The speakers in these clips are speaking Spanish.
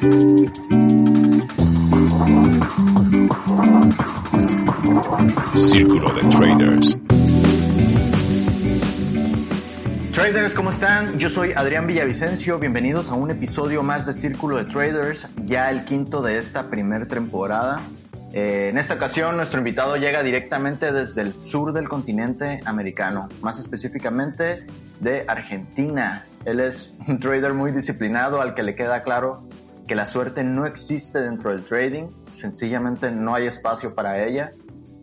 Círculo de Traders. Traders, ¿cómo están? Yo soy Adrián Villavicencio. Bienvenidos a un episodio más de Círculo de Traders, ya el quinto de esta primera temporada. Eh, en esta ocasión, nuestro invitado llega directamente desde el sur del continente americano, más específicamente de Argentina. Él es un trader muy disciplinado al que le queda claro que la suerte no existe dentro del trading, sencillamente no hay espacio para ella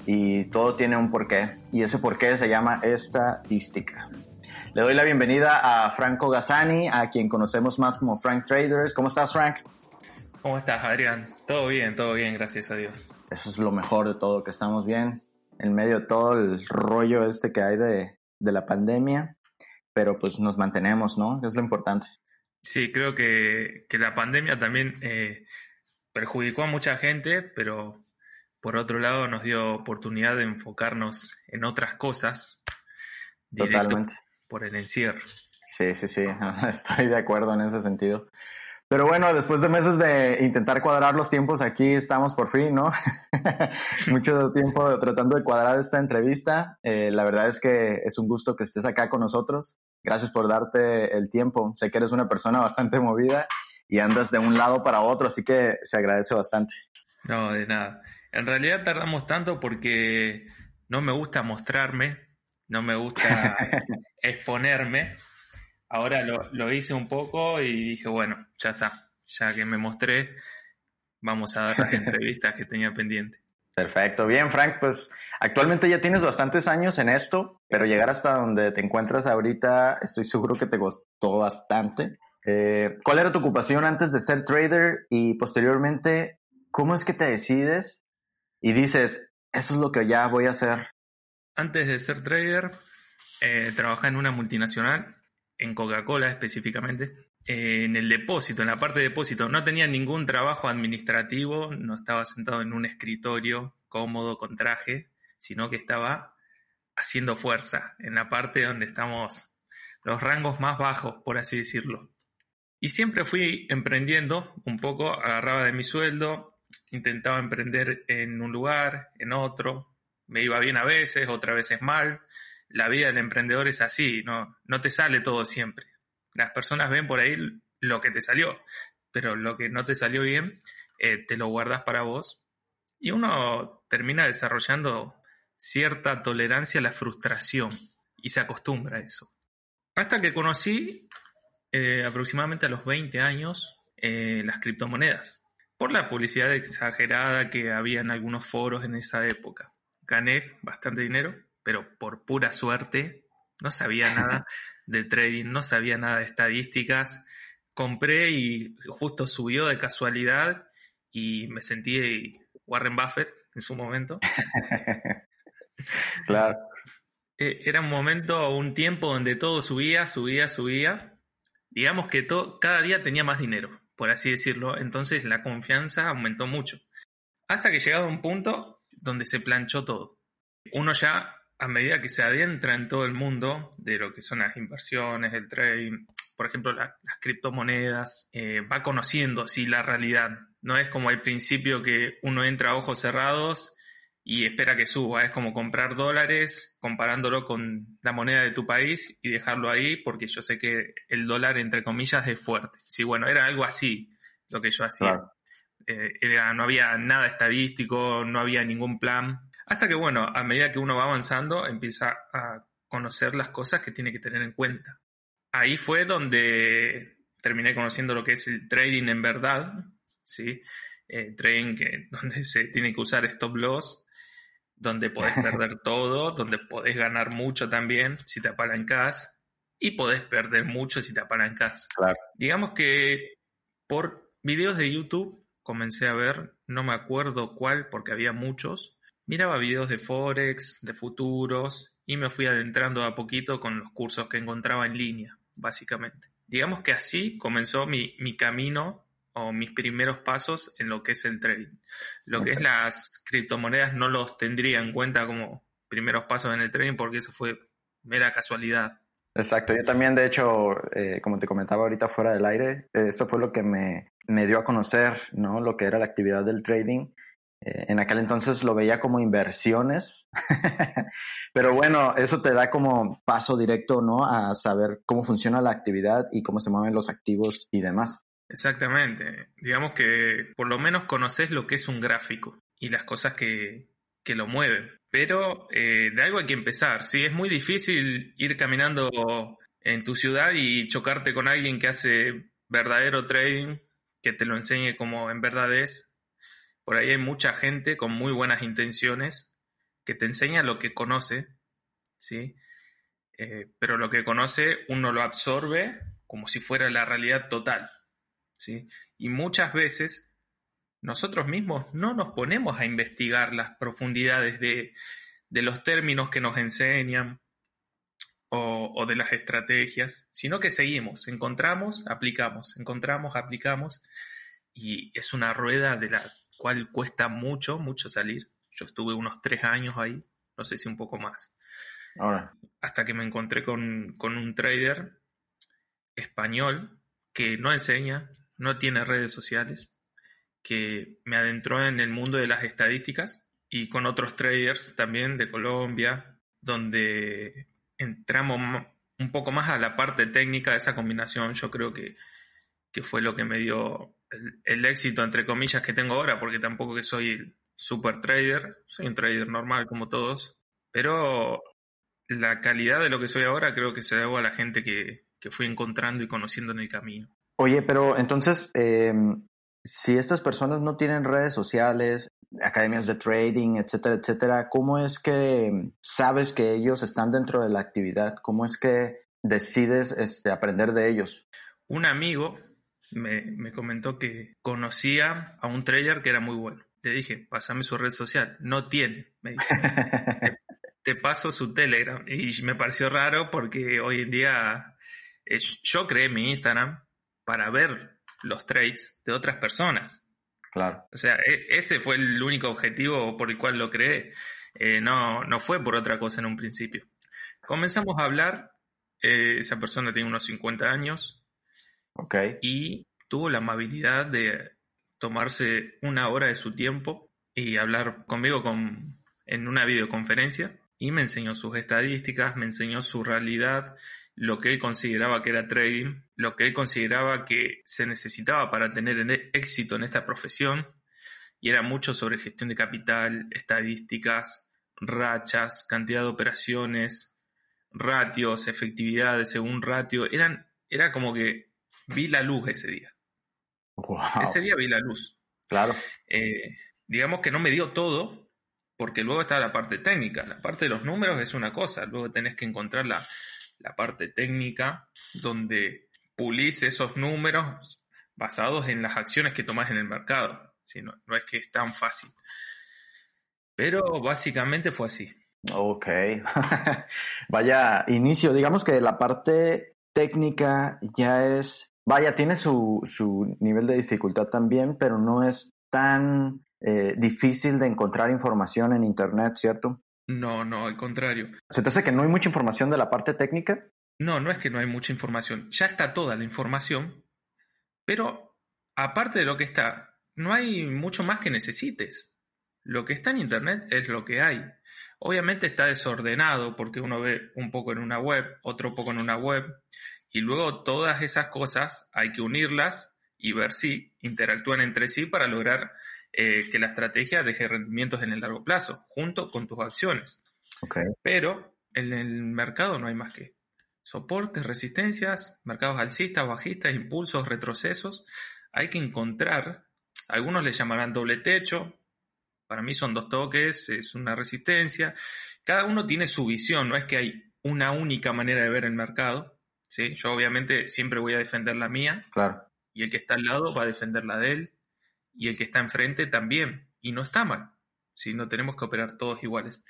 y todo tiene un porqué y ese porqué se llama estadística. Le doy la bienvenida a Franco Gazzani, a quien conocemos más como Frank Traders. ¿Cómo estás, Frank? ¿Cómo estás, Adrián? Todo bien, todo bien, gracias a Dios. Eso es lo mejor de todo, que estamos bien en medio de todo el rollo este que hay de, de la pandemia, pero pues nos mantenemos, ¿no? Es lo importante. Sí, creo que, que la pandemia también eh, perjudicó a mucha gente, pero por otro lado nos dio oportunidad de enfocarnos en otras cosas. Totalmente. Por el encierro. Sí, sí, sí, estoy de acuerdo en ese sentido. Pero bueno, después de meses de intentar cuadrar los tiempos, aquí estamos por fin, ¿no? Mucho tiempo tratando de cuadrar esta entrevista. Eh, la verdad es que es un gusto que estés acá con nosotros. Gracias por darte el tiempo. Sé que eres una persona bastante movida y andas de un lado para otro, así que se agradece bastante. No, de nada. En realidad tardamos tanto porque no me gusta mostrarme, no me gusta exponerme ahora lo, lo, hice un poco y dije, bueno, ya está, ya que me mostré, vamos a dar las entrevistas que tenía pendiente. Perfecto, bien Frank, pues actualmente ya tienes bastantes años en esto, pero llegar hasta donde te encuentras ahorita estoy seguro que te costó bastante. Eh, ¿Cuál era tu ocupación antes de ser trader y posteriormente cómo es que te decides y dices, eso es lo que ya voy a hacer? Antes de ser trader, eh, trabajé en una multinacional en Coca-Cola específicamente, eh, en el depósito, en la parte de depósito. No tenía ningún trabajo administrativo, no estaba sentado en un escritorio cómodo con traje, sino que estaba haciendo fuerza en la parte donde estamos los rangos más bajos, por así decirlo. Y siempre fui emprendiendo un poco, agarraba de mi sueldo, intentaba emprender en un lugar, en otro, me iba bien a veces, otras veces mal, la vida del emprendedor es así, no, no te sale todo siempre. Las personas ven por ahí lo que te salió, pero lo que no te salió bien, eh, te lo guardas para vos. Y uno termina desarrollando cierta tolerancia a la frustración y se acostumbra a eso. Hasta que conocí eh, aproximadamente a los 20 años eh, las criptomonedas, por la publicidad exagerada que había en algunos foros en esa época. Gané bastante dinero pero por pura suerte, no sabía nada de trading, no sabía nada de estadísticas. Compré y justo subió de casualidad y me sentí Warren Buffett en su momento. claro. Eh, era un momento, un tiempo donde todo subía, subía, subía. Digamos que todo, cada día tenía más dinero, por así decirlo. Entonces la confianza aumentó mucho. Hasta que llegado a un punto donde se planchó todo. Uno ya a medida que se adentra en todo el mundo de lo que son las inversiones, el trading, por ejemplo, las criptomonedas, eh, va conociendo así la realidad. No es como al principio que uno entra a ojos cerrados y espera que suba. Es como comprar dólares comparándolo con la moneda de tu país y dejarlo ahí porque yo sé que el dólar, entre comillas, es fuerte. Sí, bueno, era algo así lo que yo hacía. Eh, era, no había nada estadístico, no había ningún plan hasta que, bueno, a medida que uno va avanzando, empieza a conocer las cosas que tiene que tener en cuenta. Ahí fue donde terminé conociendo lo que es el trading en verdad, ¿sí? Eh, trading que, donde se tiene que usar stop loss, donde podés perder todo, donde podés ganar mucho también si te apalancás y podés perder mucho si te apalancás. Claro. Digamos que por videos de YouTube comencé a ver, no me acuerdo cuál porque había muchos, Miraba videos de Forex, de futuros, y me fui adentrando a poquito con los cursos que encontraba en línea, básicamente. Digamos que así comenzó mi, mi camino o mis primeros pasos en lo que es el trading. Lo que es las criptomonedas no los tendría en cuenta como primeros pasos en el trading porque eso fue mera casualidad. Exacto, yo también, de hecho, eh, como te comentaba ahorita fuera del aire, eso fue lo que me, me, dio a conocer, ¿no? Lo que era la actividad del trading. Eh, en aquel entonces lo veía como inversiones, pero bueno, eso te da como paso directo, ¿no? A saber cómo funciona la actividad y cómo se mueven los activos y demás. Exactamente. Digamos que por lo menos conoces lo que es un gráfico y las cosas que, que lo mueven. Pero eh, de algo hay que empezar. Sí, es muy difícil ir caminando en tu ciudad y chocarte con alguien que hace verdadero trading, que te lo enseñe como en verdad es. Por ahí hay mucha gente con muy buenas intenciones que te enseña lo que conoce, ¿sí? Eh, pero lo que conoce uno lo absorbe como si fuera la realidad total. ¿sí? Y muchas veces nosotros mismos no nos ponemos a investigar las profundidades de, los términos que nos enseñan o, de las estrategias, sino que seguimos, encontramos, aplicamos, encontramos, aplicamos, y es una rueda de la cual cuesta mucho, mucho salir. Yo estuve unos tres años ahí, no sé si un poco más. Ahora. Hasta que me encontré con, con un trader español que no enseña, no tiene redes sociales, que me adentró en el mundo de las estadísticas y con otros traders también de Colombia, donde entramos un poco más a la parte técnica de esa combinación. Yo creo que, fue lo que me dio el, éxito, entre comillas, que tengo ahora, porque tampoco que soy super trader, soy un trader normal como todos, pero la calidad de lo que soy ahora creo que se debe a la gente que, que fui encontrando y conociendo en el camino. Oye, pero entonces, em, si estas personas no tienen redes sociales, academias de trading, etcétera, etcétera, ¿cómo es que sabes que ellos están dentro de la actividad? ¿Cómo es que decides este, aprender de ellos? Un amigo me, comentó que conocía a un trader que era muy bueno. Le dije, pásame su red social. No tiene, me dice. te paso su Telegram. Y me pareció raro porque hoy en día eh, yo creé mi Instagram para ver los trades de otras personas. Claro. O sea, e, ese fue el único objetivo por el cual lo creé. Eh, no, no fue por otra cosa en un principio. Comenzamos a hablar. Eh, esa persona tiene unos 50 años. Ok. Y tuvo la amabilidad de tomarse una hora de su tiempo y hablar conmigo con, en una videoconferencia. Y me enseñó sus estadísticas, me enseñó su realidad, lo que él consideraba que era trading, lo que él consideraba que se necesitaba para tener éxito en esta profesión, y era mucho sobre gestión de capital, estadísticas, rachas, cantidad de operaciones, ratios, efectividades según ratio, eran, era como que vi la luz ese día. Ese día vi la luz. Claro. Eh, digamos que no me dio todo, porque luego está la parte técnica. La parte de los números es una cosa, luego tenés que encontrar la, la parte técnica, donde pulís esos números basados en las acciones que tomás en el mercado. Si no, no es que es tan fácil. Pero básicamente fue así. Ok. Vaya inicio. Digamos que la parte técnica ya es, vaya, tiene su, su nivel de dificultad también, pero no es tan eh, difícil de encontrar información en Internet, ¿cierto? No, no, al contrario. ¿Se te hace que no hay mucha información de la parte técnica? No, no es que no hay mucha información. Ya está toda la información, pero aparte de lo que está, no hay mucho más que necesites. Lo que está en Internet es lo que hay. Obviamente está desordenado porque uno ve un poco en una web, otro poco en una web, y luego todas esas cosas hay que unirlas y ver si interactúan entre sí para lograr eh, que la estrategia deje rendimientos en el largo plazo, junto con tus acciones. Pero en el mercado no hay más que soportes, resistencias, mercados alcistas, bajistas, impulsos, retrocesos. Hay que encontrar, algunos le llamarán doble techo, para mí son dos toques, es una resistencia. Cada uno tiene su visión, no es que hay una única manera de ver el mercado. ¿Sí? Yo obviamente siempre voy a defender la mía. Claro. Y el que está al lado va a defender la de él y el que está enfrente también. Y no está mal. Si no tenemos que operar todos iguales.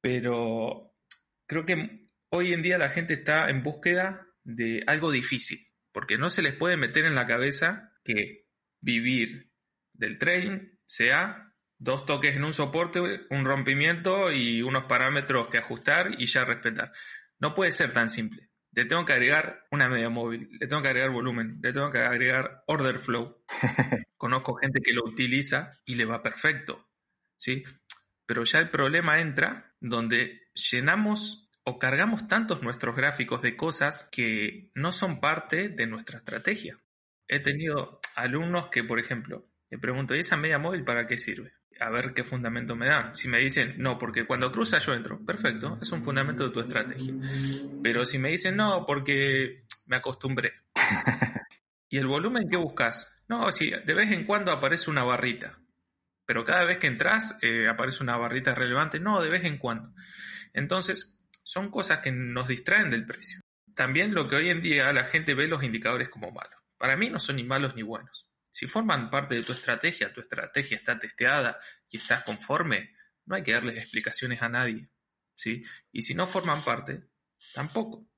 Pero creo que hoy en día la gente está en búsqueda de algo difícil. Porque no se les puede meter en la cabeza que vivir del trading sea dos toques en un soporte, un rompimiento y unos parámetros que ajustar y ya respetar. No puede ser tan simple. Le tengo que agregar una media móvil, le tengo que agregar volumen, le tengo que agregar order flow. Conozco gente que lo utiliza y le va perfecto, ¿sí? Pero ya el problema entra donde llenamos o cargamos tantos nuestros gráficos de cosas que no son parte de nuestra estrategia. He tenido alumnos que, por ejemplo, le pregunto, ¿y esa media móvil para qué sirve? A ver qué fundamento me dan. Si me dicen, no, porque cuando cruza yo entro, perfecto, es un fundamento de tu estrategia. Pero si me dicen, no, porque me acostumbré. ¿Y el volumen qué buscas? No, sí, de vez en cuando aparece una barrita. Pero cada vez que entras eh, aparece una barrita relevante. No, de vez en cuando. Entonces, son cosas que nos distraen del precio. También lo que hoy en día la gente ve los indicadores como malos. Para mí no son ni malos ni buenos. Si forman parte de tu estrategia, tu estrategia está testeada y estás conforme, no hay que darles explicaciones a nadie. ¿sí? Y si no forman parte, tampoco.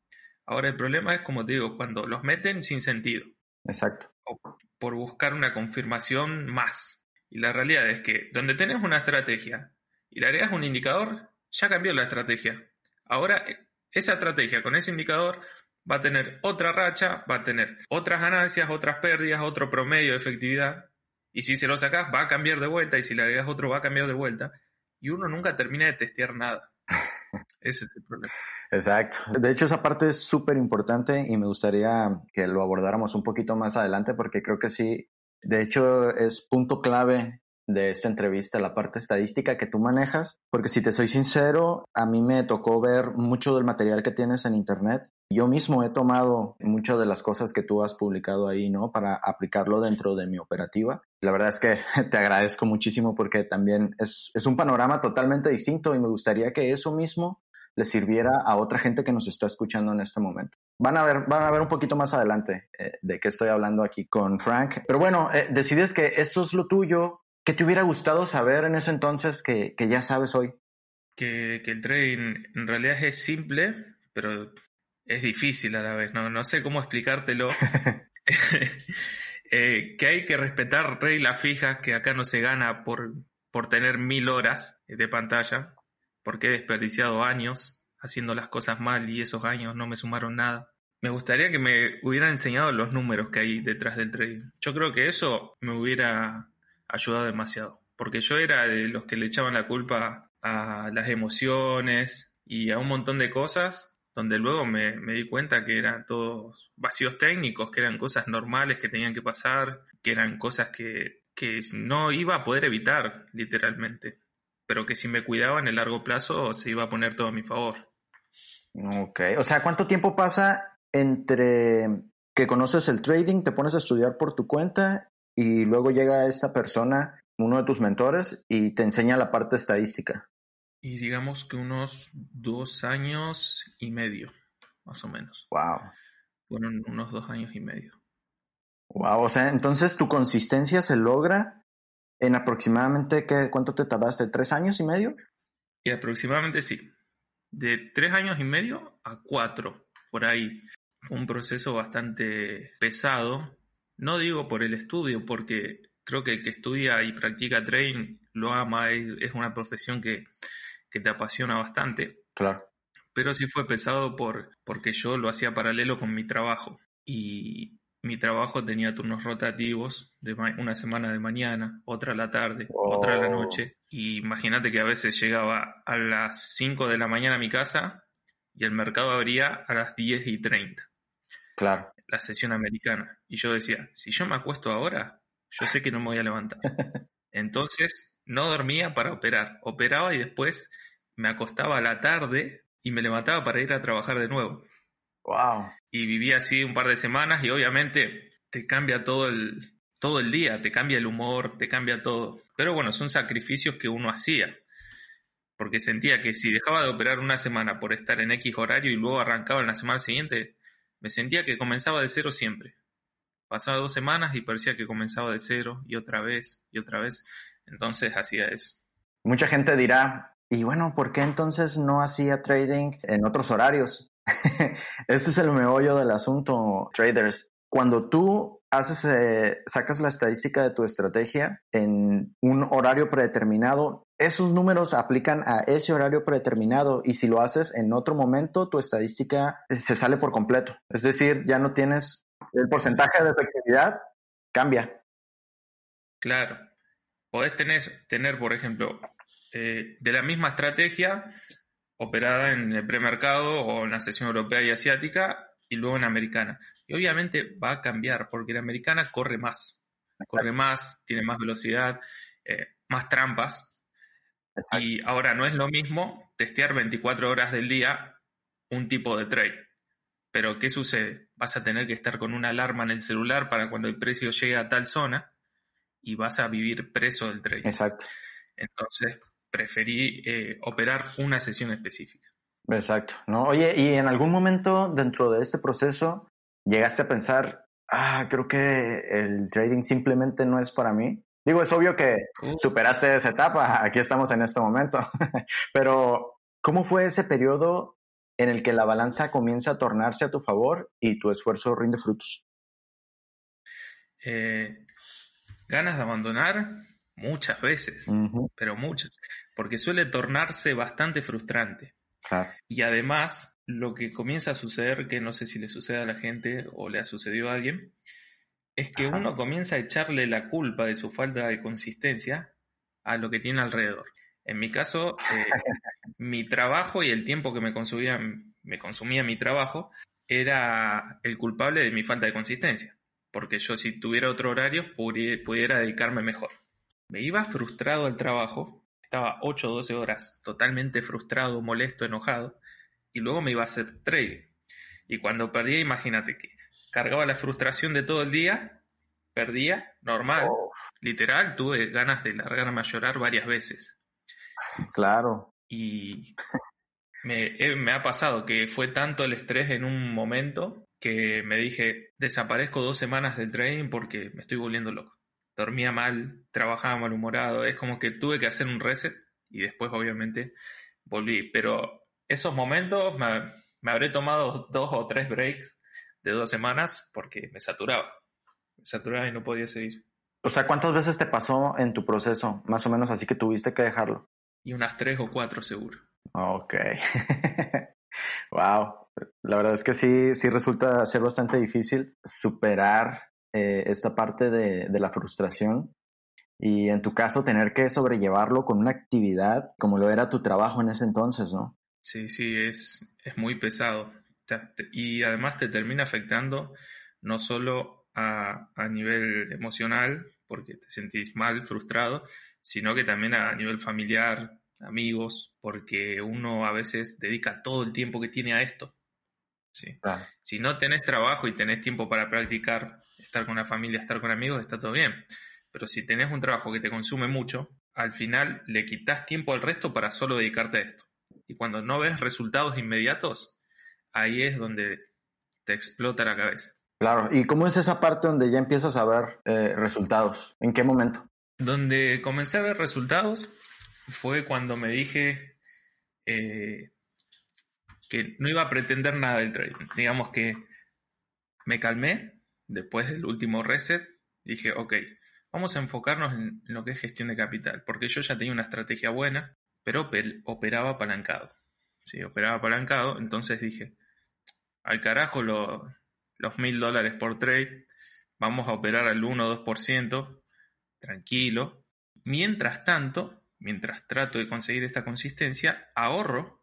Ahora el problema es, como te digo, cuando los meten sin sentido. Exacto. O por buscar una confirmación más. Y la realidad es que donde tenés una estrategia y le agregas un indicador, ya cambió la estrategia. Ahora esa estrategia con ese indicador va a tener otra racha, va a tener otras ganancias, otras pérdidas, otro promedio de efectividad. Y si se lo sacas, va a cambiar de vuelta. Y si le agregas otro, va a cambiar de vuelta. Y uno nunca termina de testear nada. Ese es el problema. Exacto. De hecho, esa parte es súper importante y me gustaría que lo abordáramos un poquito más adelante porque creo que sí, de hecho, es punto clave de esta entrevista, la parte estadística que tú manejas, porque si te soy sincero, a mí me tocó ver mucho del material que tienes en Internet. Yo mismo he tomado muchas de las cosas que tú has publicado ahí, ¿no? Para aplicarlo dentro de mi operativa. La verdad es que te agradezco muchísimo porque también es, un panorama totalmente distinto y me gustaría que eso mismo le sirviera a otra gente que nos está escuchando en este momento. Van a ver, van a ver un poquito más adelante eh, de qué estoy hablando aquí con Frank. Pero bueno, eh, decides que esto es lo tuyo, ¿Qué te hubiera gustado saber en ese entonces que, ya sabes hoy? Que, el trading en realidad es simple, pero es difícil a la vez. No, no sé cómo explicártelo. Eh, que hay que respetar reglas fijas, que acá no se gana por, por tener mil horas de pantalla, porque he desperdiciado años haciendo las cosas mal y esos años no me sumaron nada. Me gustaría que me hubieran enseñado los números que hay detrás del trading. Yo creo que eso me hubiera ayudado demasiado. Porque yo era de los que le echaban la culpa a las emociones y a un montón de cosas, donde luego me, di cuenta que eran todos vacíos técnicos, que eran cosas normales que tenían que pasar, que eran cosas que, no iba a poder evitar, literalmente. Pero que si me cuidaba en el largo plazo se iba a poner todo a mi favor. Ok, o sea, ¿cuánto tiempo pasa entre que conoces el trading, te pones a estudiar por tu cuenta y luego llega esta persona, uno de tus mentores, y te enseña la parte estadística. Y digamos que unos dos años y medio, más o menos. Wow. Fueron unos dos años y medio. Wow, o sea, entonces tu consistencia se logra en aproximadamente, ¿qué, ¿cuánto te tardaste? ¿Tres años y medio? Y aproximadamente sí. De tres años y medio a cuatro, por ahí. Fue un proceso bastante pesado, no digo por el estudio, porque creo que el que estudia y practica trading lo ama, es, una profesión que, te apasiona bastante. Claro. Pero sí fue pesado por, porque yo lo hacía paralelo con mi trabajo. Y mi trabajo tenía turnos rotativos, de una semana de mañana, otra a la tarde, otra a la oh. noche. Y imagínate que a veces llegaba a las 5 de la mañana a mi casa y el mercado abría a las 10 y 30. Claro la sesión americana. Y yo decía, si yo me acuesto ahora, yo sé que no me voy a levantar. Entonces, no dormía para operar. Operaba y después me acostaba a la tarde y me levantaba para ir a trabajar de nuevo. Wow. Y vivía así un par de semanas y obviamente te cambia todo el, todo el día, te cambia el humor, te cambia todo. Pero bueno, son sacrificios que uno hacía. Porque sentía que si dejaba de operar una semana por estar en X horario y luego arrancaba en la semana siguiente, me sentía que comenzaba de cero siempre. Pasaba dos semanas y parecía que comenzaba de cero y otra vez y otra vez. Entonces hacía eso. Mucha gente dirá, y bueno, ¿por qué entonces no hacía trading en otros horarios? este es el meollo del asunto, traders. Cuando tú haces, eh, sacas la estadística de tu estrategia en un horario predeterminado, esos números aplican a ese horario predeterminado y si lo haces en otro momento, tu estadística se sale por completo. Es decir, ya no tienes el porcentaje de efectividad, cambia. Claro. Podés tener, tener por ejemplo, eh, de la misma estrategia operada en el premercado o en la sesión europea y asiática y luego en americana. Y obviamente va a cambiar porque la americana corre más, corre más, tiene más velocidad, eh, más trampas. Y ahora no es lo mismo testear 24 horas del día un tipo de trade. Pero ¿qué sucede? Vas a tener que estar con una alarma en el celular para cuando el precio llegue a tal zona y vas a vivir preso del trade. Exacto. Entonces, preferí eh, operar una sesión específica. Exacto, ¿no? Oye, ¿y en algún momento dentro de este proceso llegaste a pensar, ah, creo que el trading simplemente no es para mí? Digo, es obvio que Uh. superaste esa etapa, aquí estamos en este momento, pero ¿cómo fue ese periodo en el que la balanza comienza a tornarse a tu favor y tu esfuerzo rinde frutos? Eh, ganas de abandonar muchas veces, pero muchas, porque suele tornarse bastante frustrante. Y además, lo que comienza a suceder, que no sé si le sucede a la gente o le ha sucedido a alguien, es que Ajá. uno comienza a echarle la culpa de su falta de consistencia a lo que tiene alrededor. En mi caso, eh, mi trabajo y el tiempo que me consumía, me consumía mi trabajo era el culpable de mi falta de consistencia. Porque yo si tuviera otro horario pudi- pudiera dedicarme mejor. Me iba frustrado al trabajo, estaba 8 o 12 horas totalmente frustrado, molesto, enojado, y luego me iba a hacer trading. Y cuando perdía, imagínate que cargaba la frustración de todo el día, perdía, normal, Oh, literal, tuve ganas de largarme a llorar varias veces. claro. Y me, eh, me ha pasado que fue tanto el estrés en un momento que me dije, desaparezco dos semanas del trading porque me estoy volviendo loco. Dormía mal, trabajaba malhumorado, es como que tuve que hacer un reset y después obviamente volví. Pero esos momentos me, me habré tomado dos o tres breaks de dos semanas porque me saturaba. Me saturaba y no podía seguir. O sea, ¿cuántas veces te pasó en tu proceso? Más o menos así que tuviste que dejarlo. Y unas tres o cuatro seguro. Ok. wow. La verdad es que sí, sí resulta ser bastante difícil superar eh, esta parte de, de la frustración y en tu caso tener que sobrellevarlo con una actividad como lo era tu trabajo en ese entonces, ¿no? Sí, sí, es, es muy pesado. Y además te termina afectando no solo a, a nivel emocional, porque te sentís mal, frustrado, sino que también a nivel familiar, amigos, porque uno a veces dedica todo el tiempo que tiene a esto. Sí. Claro. Si no tenés trabajo y tenés tiempo para practicar, estar con la familia, estar con amigos, está todo bien. Pero si tenés un trabajo que te consume mucho, al final le quitas tiempo al resto para solo dedicarte a esto. Y cuando no ves resultados inmediatos, ahí es donde te explota la cabeza. Claro. ¿Y cómo es esa parte donde ya empiezas a ver eh, resultados? ¿En qué momento? Donde comencé a ver resultados fue cuando me dije eh, que no iba a pretender nada del trading. Digamos que me calmé después del último reset. Dije, ok, vamos a enfocarnos en lo que es gestión de capital, porque yo ya tenía una estrategia buena, pero oper- operaba apalancado. Sí, operaba apalancado, entonces dije, al carajo lo- los mil dólares por trade, vamos a operar al 1 o 2%, tranquilo. Mientras tanto, mientras trato de conseguir esta consistencia, ahorro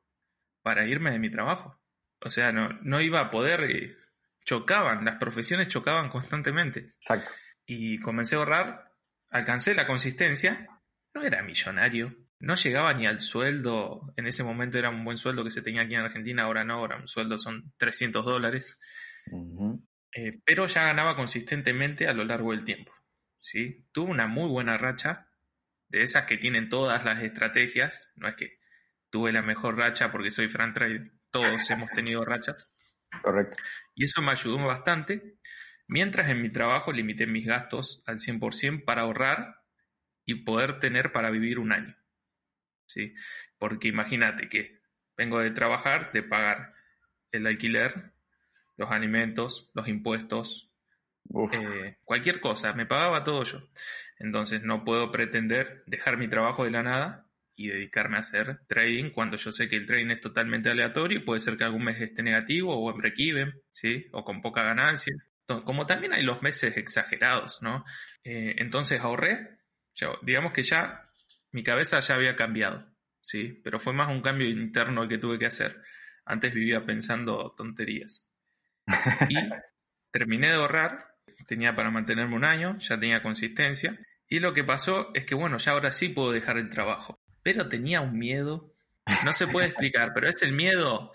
para irme de mi trabajo. O sea, no, no iba a poder, eh, chocaban, las profesiones chocaban constantemente. Exacto. Y comencé a ahorrar, alcancé la consistencia, no era millonario, no llegaba ni al sueldo, en ese momento era un buen sueldo que se tenía aquí en Argentina, ahora no, ahora un sueldo son 300 dólares, eh, pero ya ganaba consistentemente a lo largo del tiempo. ¿sí? Tuve una muy buena racha, de esas que tienen todas las estrategias, no es que tuve la mejor racha porque soy Frank Trade, todos hemos tenido rachas, Correcto. y eso me ayudó bastante, mientras en mi trabajo limité mis gastos al 100% para ahorrar y poder tener para vivir un año. ¿sí? Porque imagínate que vengo de trabajar, de pagar el alquiler, los alimentos, los impuestos, eh, cualquier cosa, me pagaba todo yo. Entonces no puedo pretender dejar mi trabajo de la nada y dedicarme a hacer trading cuando yo sé que el trading es totalmente aleatorio y puede ser que algún mes esté negativo o en break-even, ¿sí? O con poca ganancia. Como también hay los meses exagerados, ¿no? Eh, entonces ahorré, digamos que ya mi cabeza ya había cambiado, ¿sí? Pero fue más un cambio interno el que tuve que hacer. Antes vivía pensando tonterías. Y terminé de ahorrar, tenía para mantenerme un año, ya tenía consistencia. Y lo que pasó es que, bueno, ya ahora sí puedo dejar el trabajo pero tenía un miedo, no se puede explicar, pero es el miedo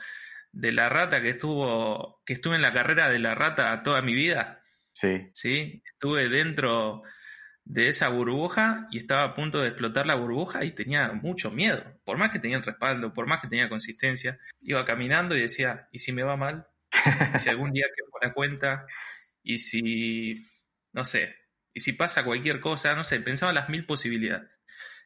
de la rata que estuvo, que estuve en la carrera de la rata toda mi vida. Sí. Sí, estuve dentro de esa burbuja y estaba a punto de explotar la burbuja y tenía mucho miedo. Por más que tenía el respaldo, por más que tenía consistencia, iba caminando y decía, ¿y si me va mal? ¿Y si algún día quemo la cuenta? ¿Y si, no sé, y si pasa cualquier cosa? No sé, pensaba las mil posibilidades.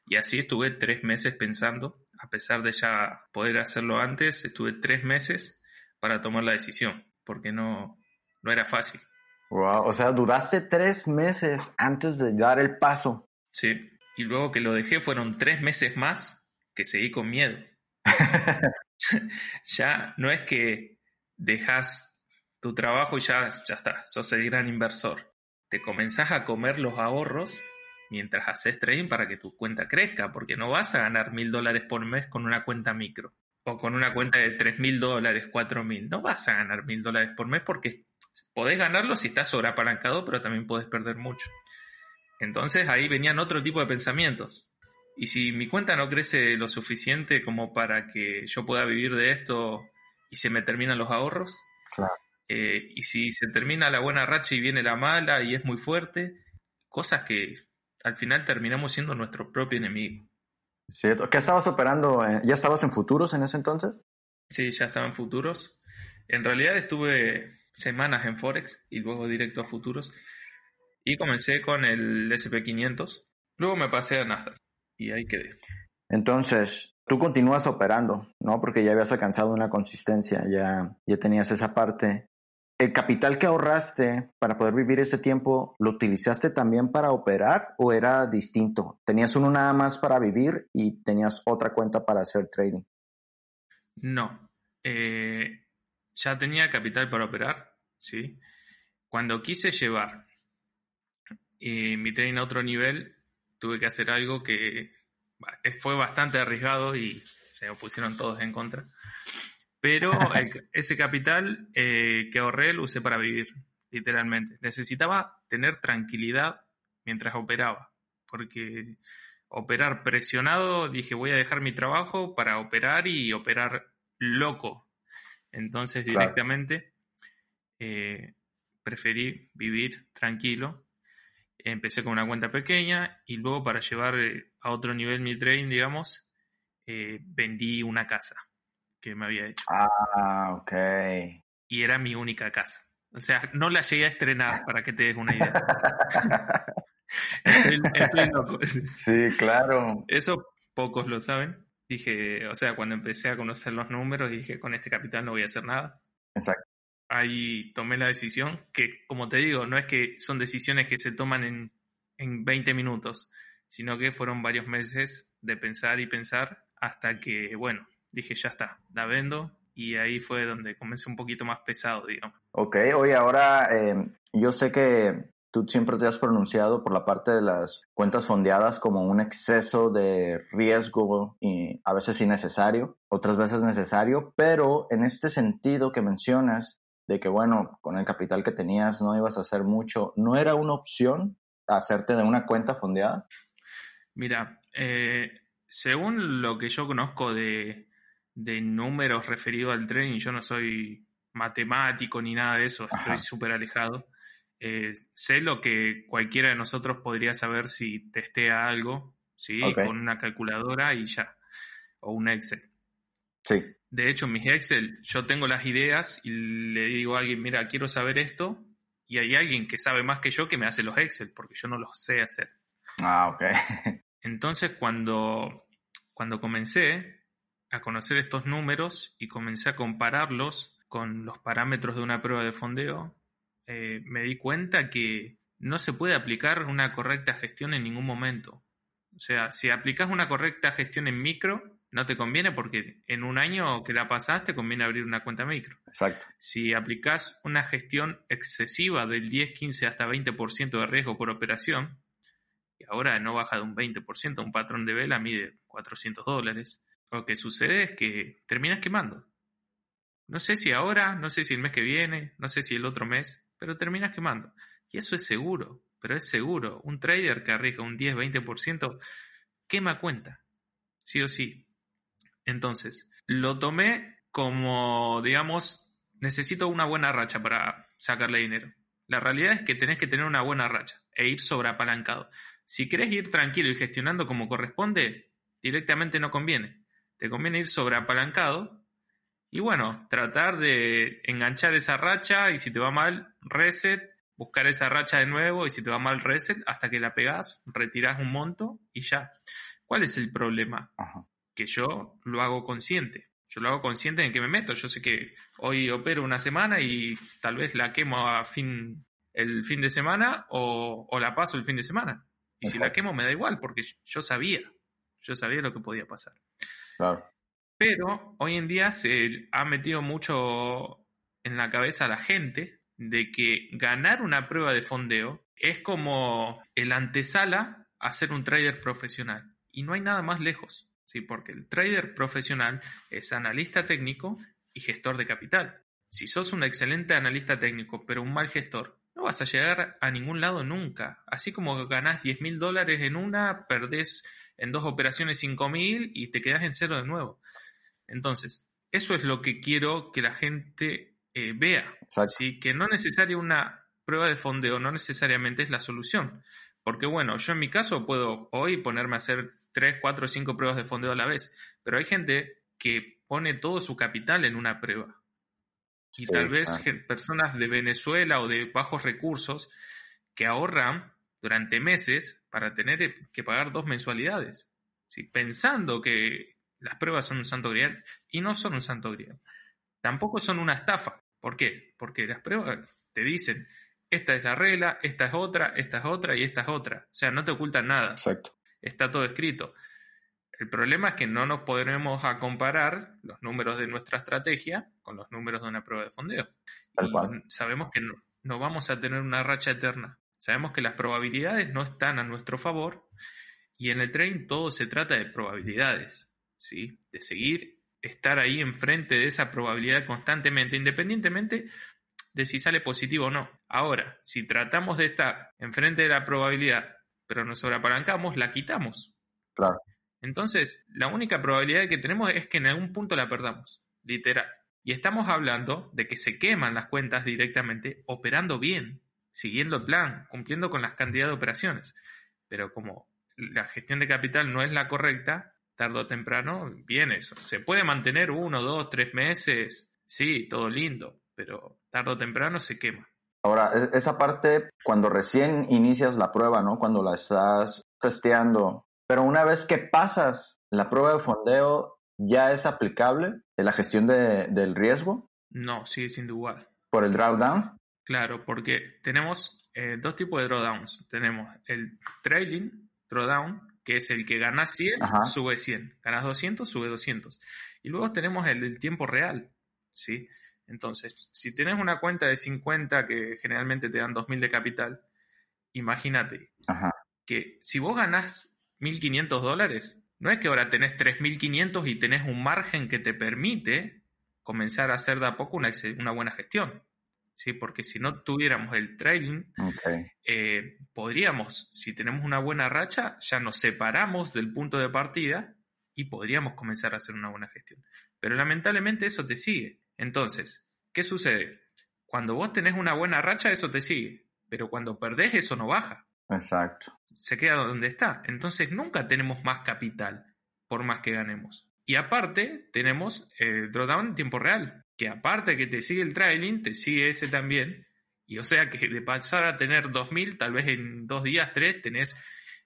Y así estuve tres meses pensando, a pesar de ya poder hacerlo antes, estuve tres meses para tomar la decisión, porque no, no era fácil. Wow, o sea, duraste tres meses antes de dar el paso. Sí, y luego que lo dejé fueron tres meses más que seguí con miedo. ya no es que dejas tu trabajo y ya, ya está, sos el gran inversor. Te comenzás a comer los ahorros mientras haces trading para que tu cuenta crezca, porque no vas a ganar mil dólares por mes con una cuenta micro o con una cuenta de tres mil dólares, cuatro mil. No vas a ganar mil dólares por mes porque podés ganarlo si estás sobreapalancado, pero también podés perder mucho. Entonces ahí venían otro tipo de pensamientos. Y si mi cuenta no crece lo suficiente como para que yo pueda vivir de esto y se me terminan los ahorros, eh, y si se termina la buena racha y viene la mala y es muy fuerte, cosas que al final terminamos siendo nuestro propio enemigo. ¿Cierto? ¿Qué estabas operando? Eh, ¿Ya estabas en futuros en ese entonces? Sí, ya estaba en futuros. En realidad estuve semanas en Forex y luego directo a futuros. Y comencé con el SP500. Luego me pasé a Nasdaq y ahí quedé. Entonces, tú continúas operando, ¿no? Porque ya habías alcanzado una consistencia, ya, ya tenías esa parte ¿El capital que ahorraste para poder vivir ese tiempo lo utilizaste también para operar o era distinto? ¿Tenías uno nada más para vivir y tenías otra cuenta para hacer trading? No. Eh, ya tenía capital para operar, sí. Cuando quise llevar eh, mi trading a otro nivel, tuve que hacer algo que fue bastante arriesgado y se me pusieron todos en contra. Pero ese capital eh, que ahorré lo usé para vivir, literalmente. Necesitaba tener tranquilidad mientras operaba, porque operar presionado, dije voy a dejar mi trabajo para operar y operar loco. Entonces directamente eh, preferí vivir tranquilo. Empecé con una cuenta pequeña y luego para llevar eh, a otro nivel mi trading, digamos, vendí una casa que me había hecho. Ah, ok. Y era mi única casa. O sea, no la llegué a estrenar para que te des una idea. estoy, loco. Sí, claro. Eso pocos lo saben. Dije, o sea, cuando empecé a conocer los números, dije, con este capital no voy a hacer nada. Exacto. Ahí tomé la decisión, que como te digo, no es que son decisiones que se toman en, en 20 minutos, sino que fueron varios meses de pensar y pensar hasta que, bueno, dije, ya está, la vendo. Y ahí fue donde comencé un poquito más pesado, digamos. Ok, oye, ahora eh, yo sé que tú siempre te has pronunciado por la parte de las cuentas fondeadas como un exceso de riesgo y a veces innecesario, otras veces necesario, pero en este sentido que mencionas de que, bueno, con el capital que tenías no ibas a hacer mucho, ¿no era una opción hacerte de una cuenta fondeada? Mira, eh, según lo que yo conozco de, de números referidos al trading, yo no soy matemático ni nada de eso, estoy súper alejado. Eh, sé lo que cualquiera de nosotros podría saber si testea algo, ¿sí? Con una calculadora y ya, o un Excel. Sí. De hecho, en mis Excel, yo tengo las ideas y le digo a alguien, mira, quiero saber esto, y hay alguien que sabe más que yo que me hace los Excel, porque yo no los sé hacer. Ah, ok. Entonces, cuando, cuando comencé, a conocer estos números y comencé a compararlos con los parámetros de una prueba de fondeo, eh, me di cuenta que no se puede aplicar una correcta gestión en ningún momento. O sea, si aplicas una correcta gestión en micro, no te conviene porque en un año que la pasaste conviene abrir una cuenta micro. Exacto. Si aplicas una gestión excesiva del 10, 15 hasta 20% de riesgo por operación, y ahora no baja de un 20%, un patrón de vela mide 400 dólares, lo que sucede es que terminas quemando. No sé si ahora, no sé si el mes que viene, no sé si el otro mes, pero terminas quemando. Y eso es seguro, pero es seguro. Un trader que arriesga un 10, 20% quema cuenta, sí o sí. Entonces, lo tomé como, digamos, necesito una buena racha para sacarle dinero. La realidad es que tenés que tener una buena racha e ir sobreapalancado. Si querés ir tranquilo y gestionando como corresponde, directamente no conviene. Te conviene ir sobreapalancado y bueno, tratar de enganchar esa racha y si te va mal, reset, buscar esa racha de nuevo y si te va mal, reset hasta que la pegás, retirás un monto y ya. ¿Cuál es el problema? Que yo lo hago consciente. Yo lo hago consciente en que me meto. Yo sé que hoy opero una semana y tal vez la quemo a fin, el fin de semana o, o la paso el fin de semana. Y si la quemo me da igual porque yo sabía. Yo sabía lo que podía pasar. Pero hoy en día se ha metido mucho en la cabeza a la gente de que ganar una prueba de fondeo es como el antesala a ser un trader profesional. Y no hay nada más lejos, ¿sí? porque el trader profesional es analista técnico y gestor de capital. Si sos un excelente analista técnico pero un mal gestor, no vas a llegar a ningún lado nunca. Así como ganás 10 mil dólares en una, perdés en dos operaciones 5 mil y te quedas en cero de nuevo. Entonces, eso es lo que quiero que la gente eh, vea. ¿sí? Que no necesaria una prueba de fondeo, no necesariamente es la solución. Porque bueno, yo en mi caso puedo hoy ponerme a hacer 3, 4, 5 pruebas de fondeo a la vez, pero hay gente que pone todo su capital en una prueba. Y tal vez personas de Venezuela o de bajos recursos que ahorran durante meses para tener que pagar dos mensualidades. ¿sí? Pensando que las pruebas son un santo grial y no son un santo grial. Tampoco son una estafa. ¿Por qué? Porque las pruebas te dicen, esta es la regla, esta es otra, esta es otra y esta es otra. O sea, no te ocultan nada. Exacto. Está todo escrito. El problema es que no nos podremos a comparar los números de nuestra estrategia con los números de una prueba de fondeo. sabemos que no, no vamos a tener una racha eterna. Sabemos que las probabilidades no están a nuestro favor y en el trading todo se trata de probabilidades. ¿sí? De seguir, estar ahí enfrente de esa probabilidad constantemente, independientemente de si sale positivo o no. Ahora, si tratamos de estar enfrente de la probabilidad, pero nos sobreapalancamos, la quitamos. Claro. Entonces, la única probabilidad que tenemos es que en algún punto la perdamos, literal. Y estamos hablando de que se queman las cuentas directamente operando bien, siguiendo el plan, cumpliendo con las cantidades de operaciones. Pero como la gestión de capital no es la correcta, tarde o temprano viene eso. Se puede mantener uno, dos, tres meses, sí, todo lindo, pero tarde o temprano se quema. Ahora, e-, esa parte cuando recién inicias la prueba, ¿no? Cuando la estás testeando, pero una vez que pasas la prueba de fondeo, ¿ya es aplicable en la gestión de, del riesgo? No, sigue siendo igual. ¿Por el drawdown? Claro, porque tenemos eh, dos tipos de drawdowns. Tenemos el trailing drawdown, que es el que gana 100, sube 100. Ganas 200, sube 200. Y luego tenemos el del tiempo real, ¿sí? Entonces, si tienes una cuenta de 50 que generalmente te dan 2.000 de capital, imagínate que si vos ganás 1.500 dólares, no es que ahora tenés 3.500 y tenés un margen que te permite comenzar a hacer de a poco una, una buena gestión. ¿Sí? Porque si no tuviéramos el trailing, eh, podríamos, si tenemos una buena racha, ya nos separamos del punto de partida y podríamos comenzar a hacer una buena gestión. Pero lamentablemente eso te sigue. Entonces, ¿qué sucede? Cuando vos tenés una buena racha, eso te sigue. Pero cuando perdés, eso no baja. Exacto. Se queda donde está. Entonces nunca tenemos más capital por más que ganemos. Y aparte, tenemos el drawdown en tiempo real que aparte que te sigue el trailing, te sigue ese también. Y o sea que de pasar a tener 2.000, tal vez en dos días, tres, tenés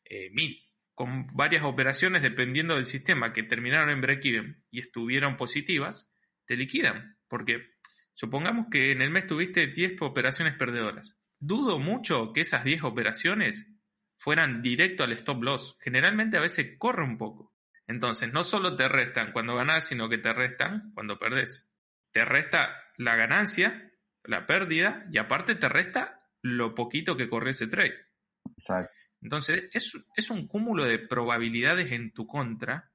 eh, 1.000. Con varias operaciones, dependiendo del sistema, que terminaron en break-even y estuvieron positivas, te liquidan. Porque supongamos que en el mes tuviste 10 operaciones perdedoras. Dudo mucho que esas 10 operaciones fueran directo al stop loss. Generalmente a veces corre un poco. Entonces, no solo te restan cuando ganas, sino que te restan cuando perdés. Te resta la ganancia, la pérdida, y aparte te resta lo poquito que corre ese trade. Exacto. Entonces, es, es un cúmulo de probabilidades en tu contra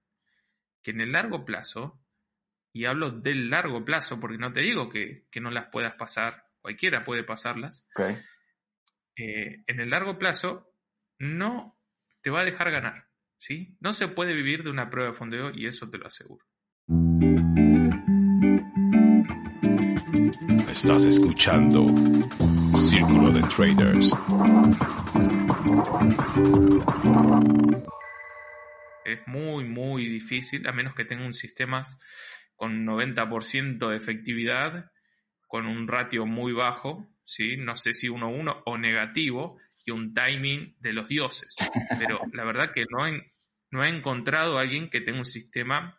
que en el largo plazo, y hablo del largo plazo porque no te digo que, que no las puedas pasar, cualquiera puede pasarlas, Ok. eh, en el largo plazo no te va a dejar ganar. ¿sí? No se puede vivir de una prueba de fondeo y eso te lo aseguro. Estás escuchando Círculo de Traders. Es muy, muy difícil, a menos que tenga un sistema con 90% de efectividad, con un ratio muy bajo, ¿sí? no sé si 1-1 o negativo, y un timing de los dioses. Pero la verdad que no he, no he encontrado a alguien que tenga un sistema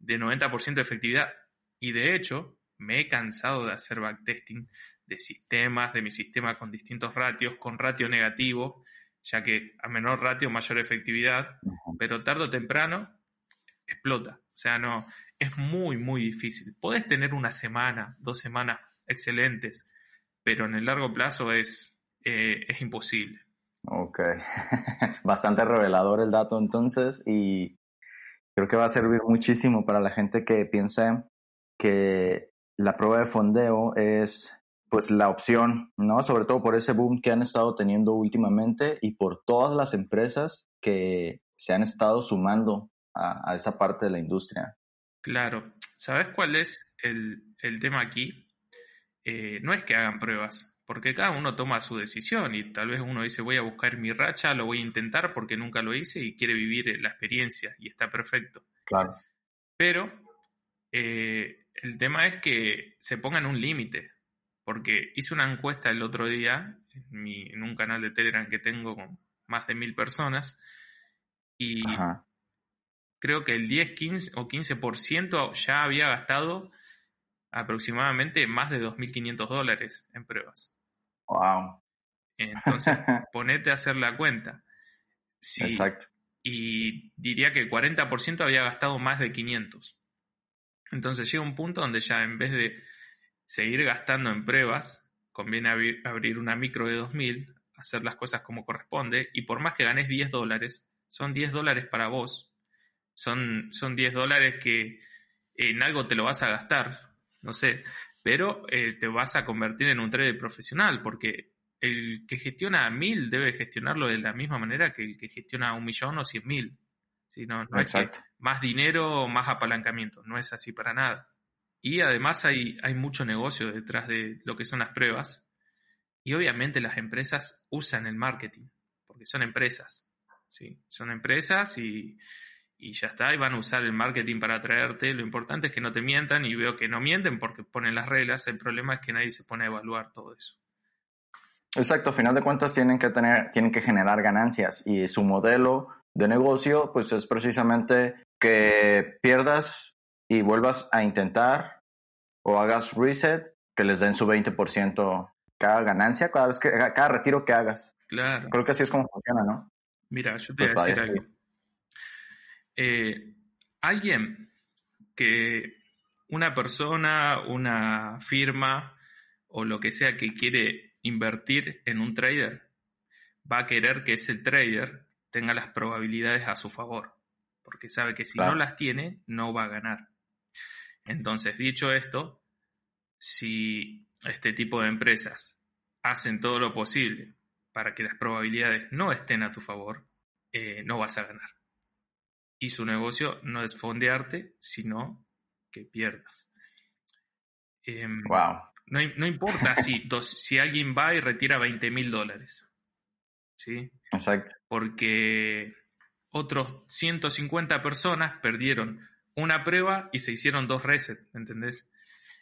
de 90% de efectividad. Y de hecho, me he cansado de hacer backtesting de sistemas, de mi sistema con distintos ratios, con ratio negativo, ya que a menor ratio, mayor efectividad, pero tarde o temprano explota. O sea, no, es muy, muy difícil. Podés tener una semana, dos semanas excelentes, pero en el largo plazo es, eh, es imposible. Ok. Bastante revelador el dato entonces y creo que va a servir muchísimo para la gente que piensa que la prueba de fondeo es pues la opción, ¿no? Sobre todo por ese boom que han estado teniendo últimamente y por todas las empresas que se han estado sumando a, a esa parte de la industria. Claro. ¿Sabes cuál es el, el tema aquí? Eh, no es que hagan pruebas, porque cada uno toma su decisión y tal vez uno dice voy a buscar mi racha, lo voy a intentar porque nunca lo hice y quiere vivir la experiencia y está perfecto. Claro. Pero eh, el tema es que se pongan un límite, porque hice una encuesta el otro día en, mi, en, un canal de Telegram que tengo con más de mil personas y Ajá. creo que el 10, 15 o 15% ya había gastado aproximadamente más de 2.500 dólares en pruebas. Wow. Entonces, ponete a hacer la cuenta. Sí, Exacto. Y diría que el 40% había gastado más de 500. Entonces llega un punto donde ya en vez de seguir gastando en pruebas, conviene abrir, abrir una micro de 2000, hacer las cosas como corresponde, y por más que ganes 10 dólares, son 10 dólares para vos. Son, son 10 dólares que en algo te lo vas a gastar, no sé, pero eh, te vas a convertir en un trader profesional, porque el que gestiona a mil debe gestionarlo de la misma manera que el que gestiona un millón o cien mil. No, no es que más dinero, más apalancamiento, no es así para nada. Y además hay, hay mucho negocio detrás de lo que son las pruebas. Y obviamente las empresas usan el marketing, porque son empresas. ¿sí? Son empresas y, y ya está, y van a usar el marketing para atraerte. Lo importante es que no te mientan y veo que no mienten porque ponen las reglas. El problema es que nadie se pone a evaluar todo eso. Exacto, a final de cuentas tienen que tener, tienen que generar ganancias y su modelo de negocio pues es precisamente que pierdas y vuelvas a intentar o hagas reset, que les den su 20% cada ganancia, cada vez que, cada retiro que hagas. Claro. Creo que así es como funciona, ¿no? Mira, yo te voy a decir algo. Eh, alguien que una persona, una firma o lo que sea que quiere invertir en un trader, va a querer que ese trader tenga las probabilidades a su favor, porque sabe que si claro. no las tiene, no va a ganar. Entonces, dicho esto, si este tipo de empresas hacen todo lo posible para que las probabilidades no estén a tu favor, eh, no vas a ganar. Y su negocio no es fondearte, sino que pierdas. Eh, wow. No, no importa si, dos, si alguien va y retira 20 mil dólares. ¿Sí? Exacto. Porque otros 150 personas perdieron una prueba y se hicieron dos resets, ¿entendés?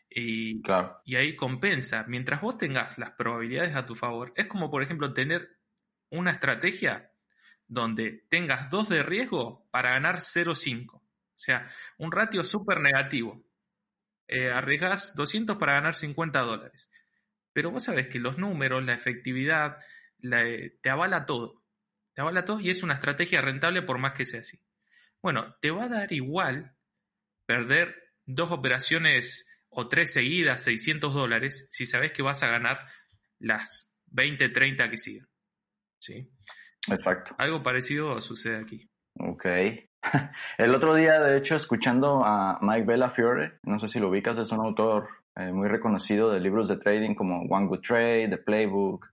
Y, claro. y ahí compensa. Mientras vos tengas las probabilidades a tu favor, es como, por ejemplo, tener una estrategia donde tengas dos de riesgo para ganar 0,5. O sea, un ratio súper negativo. Eh, arriesgas 200 para ganar 50 dólares. Pero vos sabés que los números, la efectividad, la, te avala todo. Y es una estrategia rentable por más que sea así. Bueno, te va a dar igual perder dos operaciones o tres seguidas, 600 dólares, si sabes que vas a ganar las 20, 30 que sigan. ¿Sí? Exacto. Algo parecido sucede aquí. Ok. El otro día, de hecho, escuchando a Mike Bellafiore, no sé si lo ubicas, es un autor eh, muy reconocido de libros de trading como One Good Trade, The Playbook,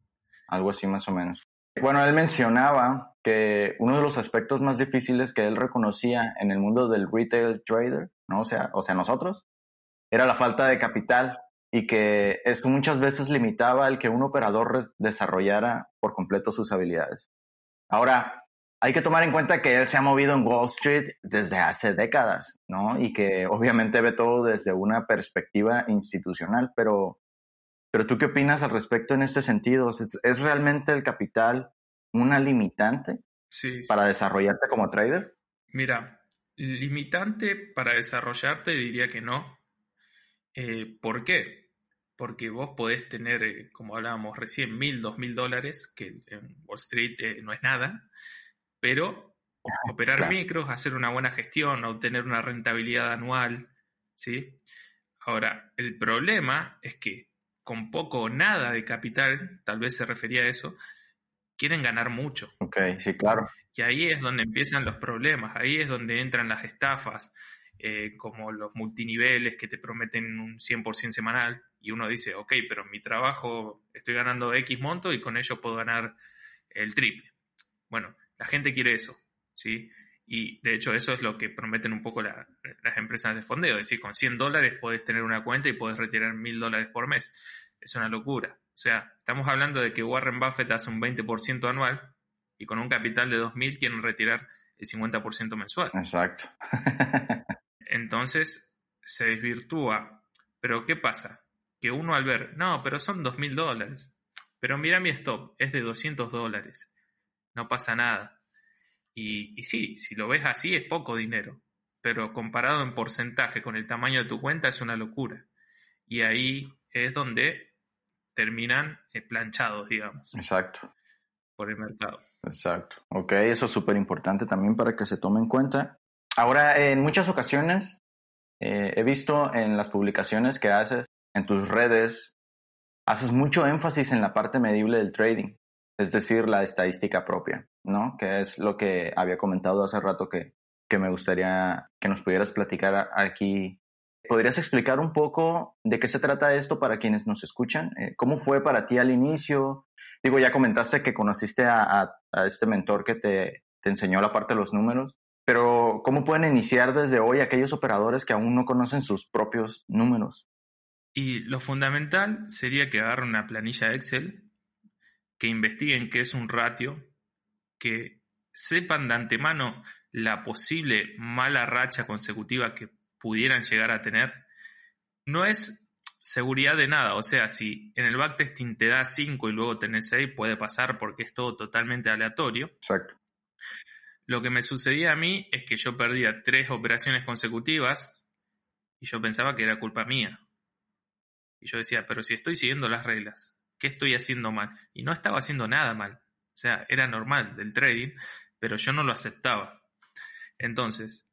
algo así más o menos. Bueno, él mencionaba que uno de los aspectos más difíciles que él reconocía en el mundo del retail trader, ¿no? O sea, o sea, nosotros, era la falta de capital y que esto muchas veces limitaba el que un operador desarrollara por completo sus habilidades. Ahora, hay que tomar en cuenta que él se ha movido en Wall Street desde hace décadas, ¿no? Y que obviamente ve todo desde una perspectiva institucional, pero, pero ¿tú qué opinas al respecto en este sentido? ¿Es, realmente el capital una limitante para desarrollarte como trader? Mira, limitante para desarrollarte diría que no. Eh, ¿Por qué? Porque vos podés tener, eh, como hablábamos recién, mil, dos mil dólares, que en Wall Street eh, no es nada, pero operar micros, hacer una buena gestión, obtener una rentabilidad anual, ¿sí? Ahora, el problema es que con poco o nada de capital, tal vez se refería a eso, quieren ganar mucho. Ok, sí, claro. Y ahí es donde empiezan los problemas, ahí es donde entran las estafas, eh, como los multiniveles que te prometen un 100% semanal, y uno dice, ok, pero mi trabajo estoy ganando X monto y con ello puedo ganar el triple. Bueno, la gente quiere eso, ¿sí? Y de hecho eso es lo que prometen un poco las empresas de fondeo, es decir, con 100 dólares puedes tener una cuenta y puedes retirar 1000 dólares por mes. Es una locura. O sea, estamos hablando de que Warren Buffett hace un 20% anual y con un capital de 2000 quieren retirar el 50% mensual. Exacto. Entonces se desvirtúa. Pero ¿qué pasa? Que uno al ver, no, pero son 2000 dólares. Pero mira mi stop, es de 200 dólares no pasa nada. Y, sí, si lo ves así es poco dinero, pero comparado en porcentaje con el tamaño de tu cuenta es una locura. Y ahí es donde terminan eh, planchados, digamos. Exacto. Por el mercado. Exacto. Ok, eso es súper importante también para que se tome en cuenta. Ahora, en muchas ocasiones eh, he visto en las publicaciones que haces en tus redes, haces mucho énfasis en la parte medible del trading es decir, la estadística propia, ¿no? Que es lo que había comentado hace rato que, que me gustaría que nos pudieras platicar aquí. ¿Podrías explicar un poco de qué se trata esto para quienes nos escuchan? Eh, ¿Cómo fue para ti al inicio? Digo, ya comentaste que conociste a, a, este mentor que te, te enseñó la parte de los números, pero ¿cómo pueden iniciar desde hoy aquellos operadores que aún no conocen sus propios números? Y lo fundamental sería que agarren una planilla Excel que investiguen qué es un ratio, que sepan de antemano la posible mala racha consecutiva que pudieran llegar a tener, no es seguridad de nada. O sea, si en el backtesting te da 5 y luego tenés 6, puede pasar porque es todo totalmente aleatorio. Exacto. Lo que me sucedía a mí es que yo perdía tres operaciones consecutivas y yo pensaba que era culpa mía. Y yo decía, pero si estoy siguiendo las reglas, ¿qué estoy haciendo mal? Y no estaba haciendo nada mal. O sea, era normal del trading, pero yo no lo aceptaba. Entonces,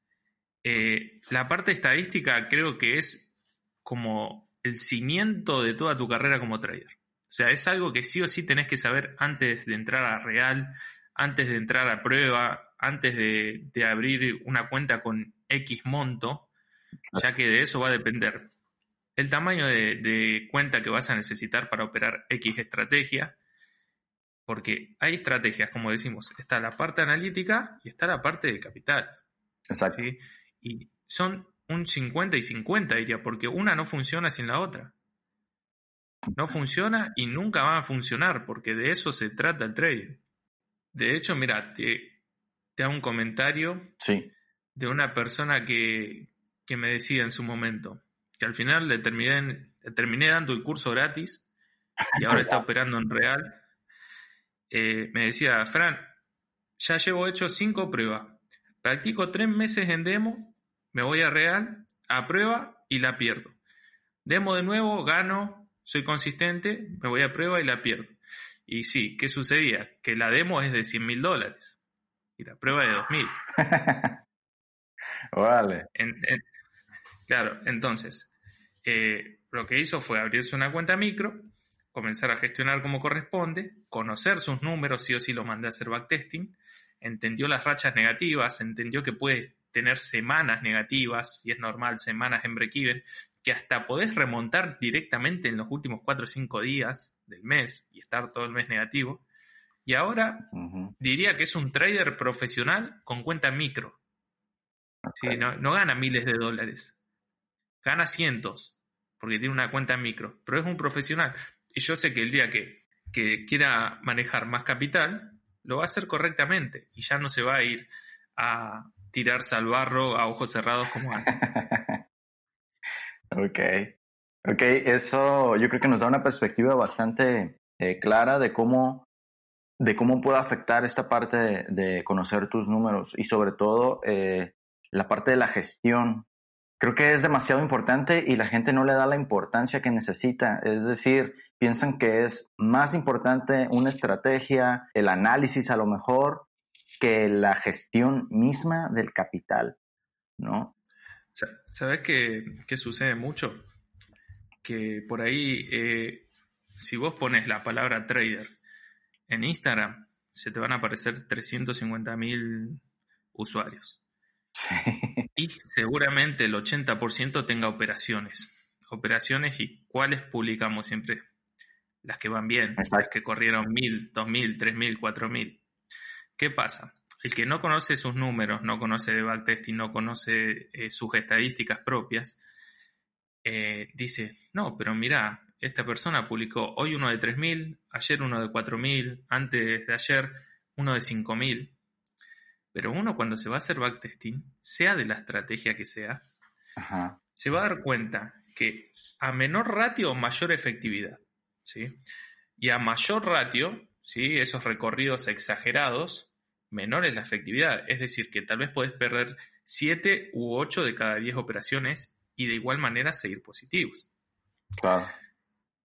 eh, la parte estadística creo que es como el cimiento de toda tu carrera como trader. O sea, es algo que sí o sí tenés que saber antes de entrar a real, antes de entrar a prueba, antes de, de abrir una cuenta con X monto, ya que de eso va a depender el tamaño de, cuenta que vas a necesitar para operar X estrategia, porque hay estrategias, como decimos, está la parte analítica y está la parte de capital. Exacto. Y son un 50 y 50, diría, porque una no funciona sin la otra. No funciona y nunca va a funcionar, porque de eso se trata el trading. De hecho, mira, te, te hago un comentario sí. de una persona que, que me decía en su momento que al final le terminé, terminé dando el curso gratis y ahora está operando en real. Eh, me decía, Fran, ya llevo hecho cinco pruebas. Practico tres meses en demo, me voy a real, a prueba y la pierdo. Demo de nuevo, gano, soy consistente, me voy a prueba y la pierdo. Y sí, ¿qué sucedía? Que la demo es de 100 mil dólares y la prueba de 2 mil. Vale. claro, entonces, eh, lo que hizo fue abrirse una cuenta micro, comenzar a gestionar como corresponde, conocer sus números, sí o sí lo mandé a hacer backtesting, entendió las rachas negativas, entendió que puede tener semanas negativas, y es normal, semanas en break-even, que hasta podés remontar directamente en los últimos 4 o 5 días del mes y estar todo el mes negativo. Y ahora diría que es un trader profesional con cuenta micro. no, gana miles de dólares, gana cientos, porque tiene una cuenta micro, pero es un profesional. Y yo sé que el día que, que quiera manejar más capital, lo va a hacer correctamente y ya no se va a ir a tirarse al barro a ojos cerrados como antes. ok. Ok, eso yo creo que nos da una perspectiva bastante eh, clara de cómo, de cómo puede afectar esta parte de, conocer tus números y sobre todo eh, la parte de la gestión. Creo que es demasiado importante y la gente no le da la importancia que necesita. Es decir, piensan que es más importante una estrategia, el análisis a lo mejor, que la gestión misma del capital, ¿no? ¿Sabes qué, qué sucede mucho? Que por ahí, eh, si vos pones la palabra trader en Instagram, se te van a aparecer 350 mil usuarios. Y seguramente el 80% tenga operaciones. Operaciones y cuáles publicamos siempre. Las que van bien, las que corrieron mil, dos mil, tres mil, cuatro mil. ¿Qué pasa? El que no conoce sus números, no conoce de backtesting, no conoce eh, sus estadísticas propias, eh, dice, no, pero mira, esta persona publicó hoy uno de 3.000, ayer uno de 4.000, antes de ayer uno de 5.000. Pero uno cuando se va a hacer backtesting, sea de la estrategia que sea, se va a dar cuenta que a menor ratio, mayor efectividad. ¿sí? Y a mayor ratio, ¿sí? esos recorridos exagerados, menor es la efectividad. Es decir, que tal vez podés perder 7 u 8 de cada 10 operaciones y de igual manera seguir positivos.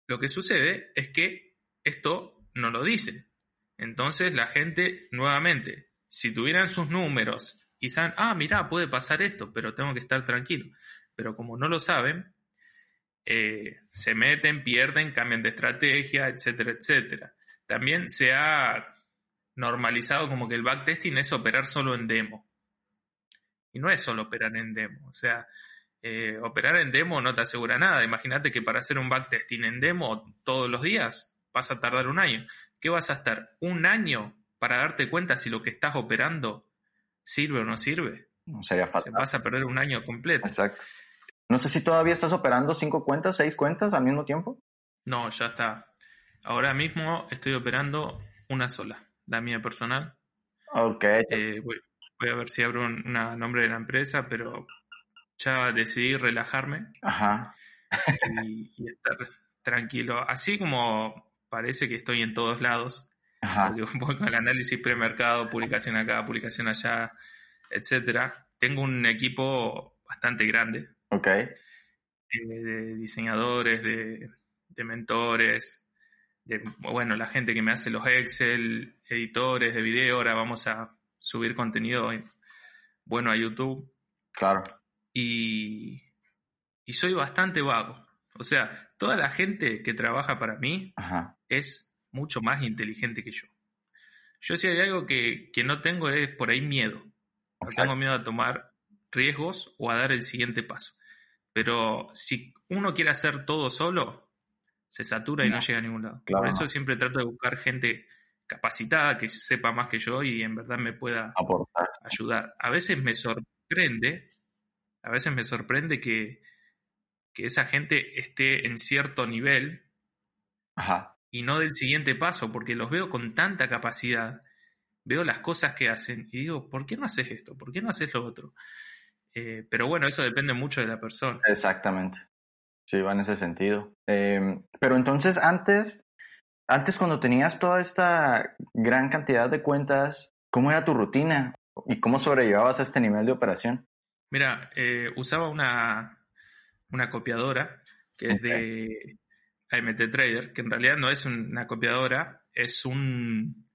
Lo que sucede es que esto no lo dicen. Entonces la gente, nuevamente, si tuvieran sus números y saben, ah, mira, puede pasar esto, pero tengo que estar tranquilo. Pero como no lo saben, eh, se meten, pierden, cambian de estrategia, etcétera, etcétera. También se ha normalizado como que el backtesting es operar solo en demo. Y no es solo operar en demo. O sea, eh, operar en demo no te asegura nada. Imagínate que para hacer un backtesting en demo todos los días vas a tardar un año. ¿Qué vas a estar? ¿Un año para darte cuenta si lo que estás operando sirve o no sirve? No sería fácil. Vas a perder un año completo. Exacto. No sé si todavía estás operando cinco cuentas, seis cuentas al mismo tiempo. No, ya está. Ahora mismo estoy operando una sola, la mía personal. Ok. Eh, voy, a ver si abro un nombre de la empresa, pero ya decidí relajarme Ajá. Y, estar tranquilo. Así como parece que estoy en todos lados, Ajá. voy con el análisis premercado, publicación acá, publicación allá, etcétera. Tengo un equipo bastante grande. Ok. Eh, de diseñadores, de, de mentores, de, bueno, la gente que me hace los Excel, editores de video, ahora vamos a subir contenido bueno a YouTube. Claro. Y, y soy bastante vago. O sea, toda la gente que trabaja para mí es mucho más inteligente que yo. Yo si hay algo que, que no tengo es por ahí miedo. No tengo miedo a tomar riesgos o a dar el siguiente paso. Pero si uno quiere hacer todo solo, se satura y no, llega a ningún lado. Por eso siempre trato de buscar gente capacitada, que sepa más que yo y en verdad me pueda ayudar. A veces me sorprende, a veces me sorprende que, que esa gente esté en cierto nivel y no del siguiente paso, porque los veo con tanta capacidad, veo las cosas que hacen y digo, ¿por qué no haces esto? ¿Por qué no haces lo otro? Eh, pero bueno, eso depende mucho de la persona. Exactamente. Sí, va en ese sentido. Em, pero entonces, antes, antes cuando tenías toda esta gran cantidad de cuentas, ¿cómo era tu rutina? ¿Y cómo sobrellevabas este nivel de operación? Mira, eh, usaba una, una copiadora que es de AMT Trader, que en realidad no es una copiadora, es un,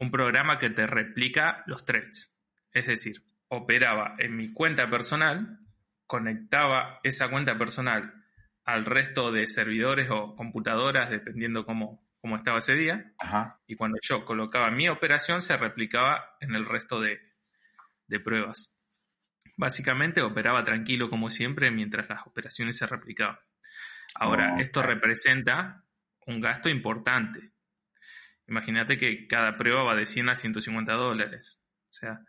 un programa que te replica los trades. Es decir, operaba en mi cuenta personal, conectaba esa cuenta personal al resto de servidores o computadoras, dependiendo cómo, cómo estaba ese día. Y cuando yo colocaba mi operación, se replicaba en el resto de, de pruebas. Básicamente operaba tranquilo como siempre mientras las operaciones se replicaban. Ahora, esto representa un gasto importante. Imagínate que cada prueba va de 100 a 150 dólares. O sea,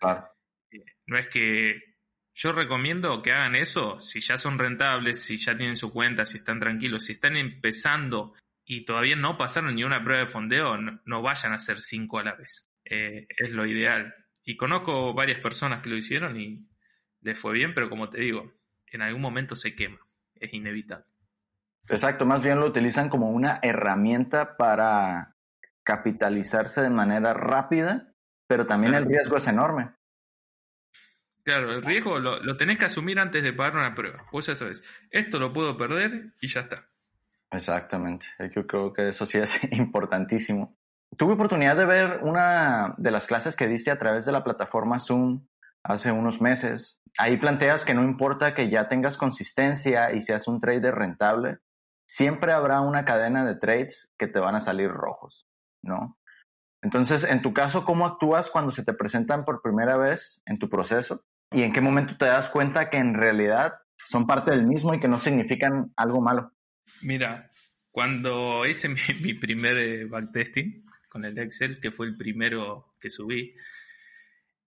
eh, no es que yo recomiendo que hagan eso si ya son rentables, si ya tienen su cuenta, si están tranquilos, si están empezando y todavía no pasaron ni una prueba de fondeo, no, vayan a hacer cinco a la vez. Eh, es lo ideal. Y conozco varias personas que lo hicieron y les fue bien, pero como te digo, en algún momento se quema. Es inevitable. Exacto, más bien lo utilizan como una herramienta para capitalizarse de manera rápida, pero también el riesgo es enorme. Claro, el riesgo lo, lo, tenés que asumir antes de pagar una prueba. Vos ya sabes, esto lo puedo perder y ya está. Exactamente, yo creo que eso sí es importantísimo. Tuve oportunidad de ver una de las clases que diste a través de la plataforma Zoom hace unos meses. Ahí planteas que no importa que ya tengas consistencia y seas un trader rentable, siempre habrá una cadena de trades que te van a salir rojos, ¿no? Entonces, en tu caso, ¿cómo actúas cuando se te presentan por primera vez en tu proceso? ¿Y en qué momento te das cuenta que en realidad son parte del mismo y que no significan algo malo? Mira, cuando hice mi, primer eh, backtesting con el Excel, que fue el primero que subí,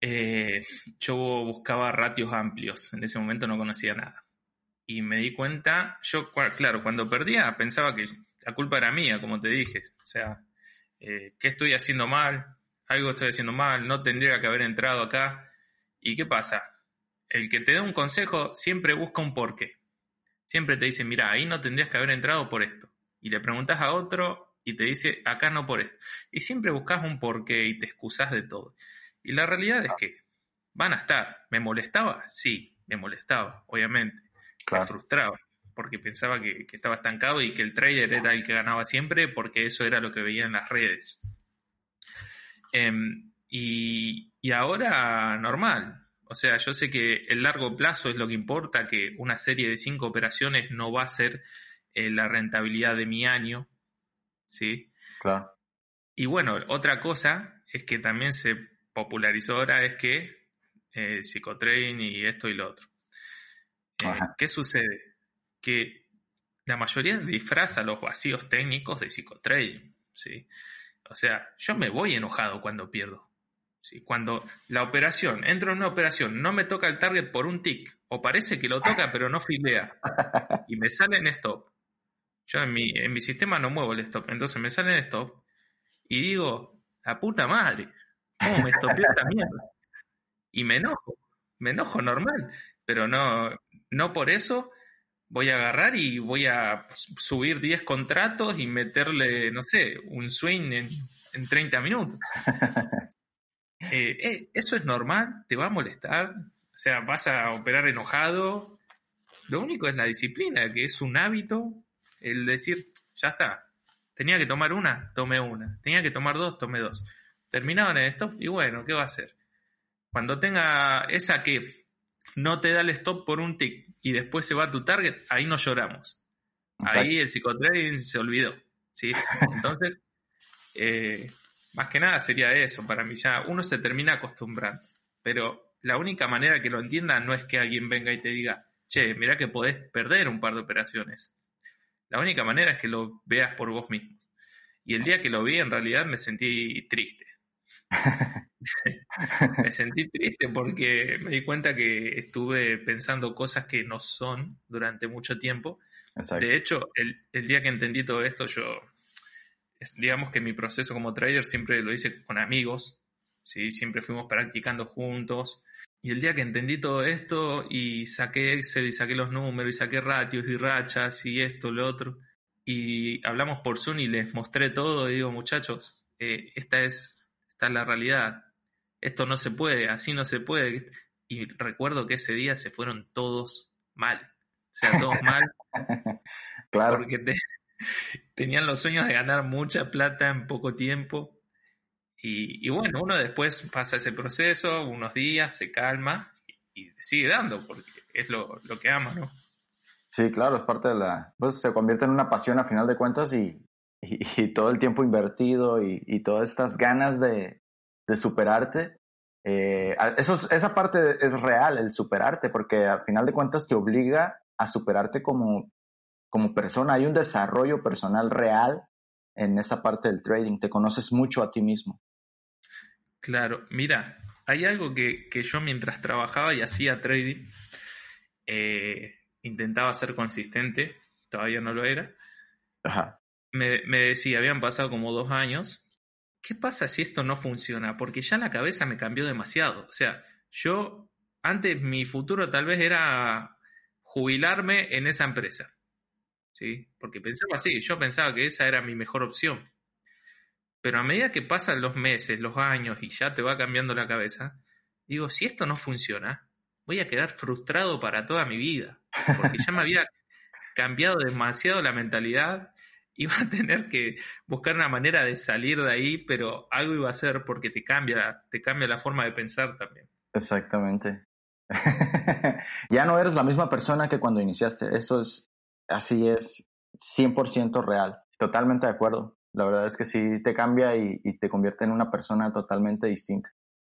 eh, yo buscaba ratios amplios. En ese momento no conocía nada. Y me di cuenta, yo, claro, cuando perdía pensaba que la culpa era mía, como te dije. O sea, eh, ¿qué estoy haciendo mal? Algo estoy haciendo mal, no tendría que haber entrado acá. ¿Y qué pasa? el que te da un consejo siempre busca un porqué. Siempre te dice, mira, ahí no tendrías que haber entrado por esto. Y le preguntas a otro y te dice, acá no por esto. Y siempre buscas un porqué y te excusas de todo. Y la realidad es que van a estar. ¿Me molestaba? Sí, me molestaba, obviamente. Me frustraba, porque pensaba que, estaba estancado y que el trader era el que ganaba siempre, porque eso era lo que veía en las redes. Em, y, y ahora, normal, o sea, yo sé que el largo plazo es lo que importa, que una serie de cinco operaciones no va a ser eh, la rentabilidad de mi año. ¿Sí? Claro. Y bueno, otra cosa es que también se popularizó ahora es que eh, psicotrading y esto y lo otro. Eh, ¿Qué sucede? Que la mayoría disfraza los vacíos técnicos de psicotrading. ¿sí? O sea, yo me voy enojado cuando pierdo. Cuando la operación, entro en una operación, no me toca el target por un tick, o parece que lo toca pero no filea, y me sale en stop. Yo en mi, en mi sistema no muevo el stop, entonces me sale en stop y digo, la puta madre, ¿cómo me estopeó esta mierda? Y me enojo, me enojo normal, pero no, no por eso voy a agarrar y voy a subir 10 contratos y meterle, no sé, un swing en, en 30 minutos. Eh, eh, eso es normal, te va a molestar, o sea, vas a operar enojado. Lo único es la disciplina, que es un hábito, el decir, ya está, tenía que tomar una, tomé una, tenía que tomar dos, tomé dos. Terminaban en stop y bueno, ¿qué va a hacer? Cuando tenga esa que no te da el stop por un tick y después se va a tu target, ahí no lloramos. Ahí el psicotrading se olvidó. ¿sí? Entonces, eh, más que nada sería eso, para mí ya uno se termina acostumbrando, pero la única manera que lo entienda no es que alguien venga y te diga, che, mira que podés perder un par de operaciones. La única manera es que lo veas por vos mismo. Y el día que lo vi, en realidad me sentí triste. me sentí triste porque me di cuenta que estuve pensando cosas que no son durante mucho tiempo. De hecho, el, el, día que entendí todo esto, yo digamos que mi proceso como trader siempre lo hice con amigos, ¿sí? siempre fuimos practicando juntos. Y el día que entendí todo esto y saqué Excel y saqué los números y saqué ratios y rachas y esto, lo otro, y hablamos por Zoom y les mostré todo y digo, muchachos, eh, esta, es, esta es la realidad, esto no se puede, así no se puede. Y recuerdo que ese día se fueron todos mal, o sea, todos mal. claro. Porque te, tenían los sueños de ganar mucha plata en poco tiempo. Y, bueno, uno después pasa ese proceso, unos días, se calma y, sigue dando, porque es lo, que ama, ¿no? Sí, claro, es parte de la... Pues se convierte en una pasión a final de cuentas y, y todo el tiempo invertido y, todas estas ganas de, de superarte. Eh, eso esa parte es real, el superarte, porque a final de cuentas te obliga a superarte como, como persona. Hay un desarrollo personal real en esa parte del trading. Te conoces mucho a ti mismo. Claro, mira, hay algo que, yo mientras trabajaba y hacía trading, eh, intentaba ser consistente, todavía no lo era. Me, me decía, habían pasado como dos años, ¿qué pasa si esto no funciona? Porque ya la cabeza me cambió demasiado. O sea, yo antes mi futuro tal vez era jubilarme en esa empresa. ¿Sí? Porque pensaba así, yo pensaba que esa era mi mejor opción. Pero a medida que pasan los meses, los años y ya te va cambiando la cabeza, digo, si esto no funciona, voy a quedar frustrado para toda mi vida. Porque ya me había cambiado demasiado la mentalidad, iba a tener que buscar una manera de salir de ahí, pero algo iba a hacer porque te cambia, te cambia la forma de pensar también. Exactamente. ya no eres la misma persona que cuando iniciaste. Eso es, así es, 100% real. Totalmente de acuerdo. La verdad es que sí te cambia y, te convierte en una persona totalmente distinta.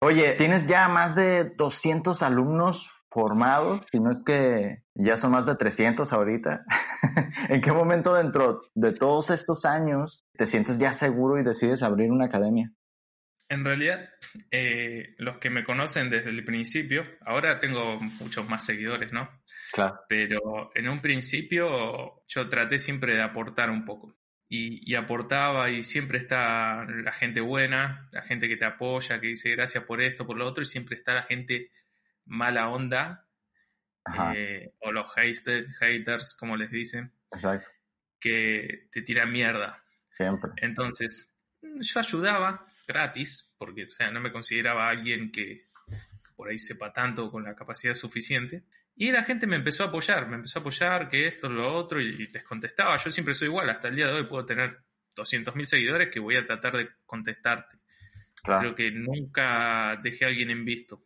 Oye, tienes ya más de 200 alumnos formados, si no es que ya son más de 300 ahorita. ¿En qué momento dentro de todos estos años te sientes ya seguro y decides abrir una academia? En realidad, eh, los que me conocen desde el principio, ahora tengo muchos más seguidores, ¿no? Claro. Pero en un principio yo traté siempre de aportar un poco y, aportaba y siempre está la gente buena, la gente que te apoya, que dice gracias por esto, por lo otro, y siempre está la gente mala onda, eh, o los haters, como les dicen, que te tiran mierda. Siempre. Entonces, yo ayudaba gratis, porque o sea, no me consideraba alguien que por ahí sepa tanto con la capacidad suficiente, y la gente me empezó a apoyar, me empezó a apoyar que esto, lo otro, y les contestaba. Yo siempre soy igual, hasta el día de hoy puedo tener 200.000 seguidores que voy a tratar de contestarte. Creo que nunca dejé a alguien en visto.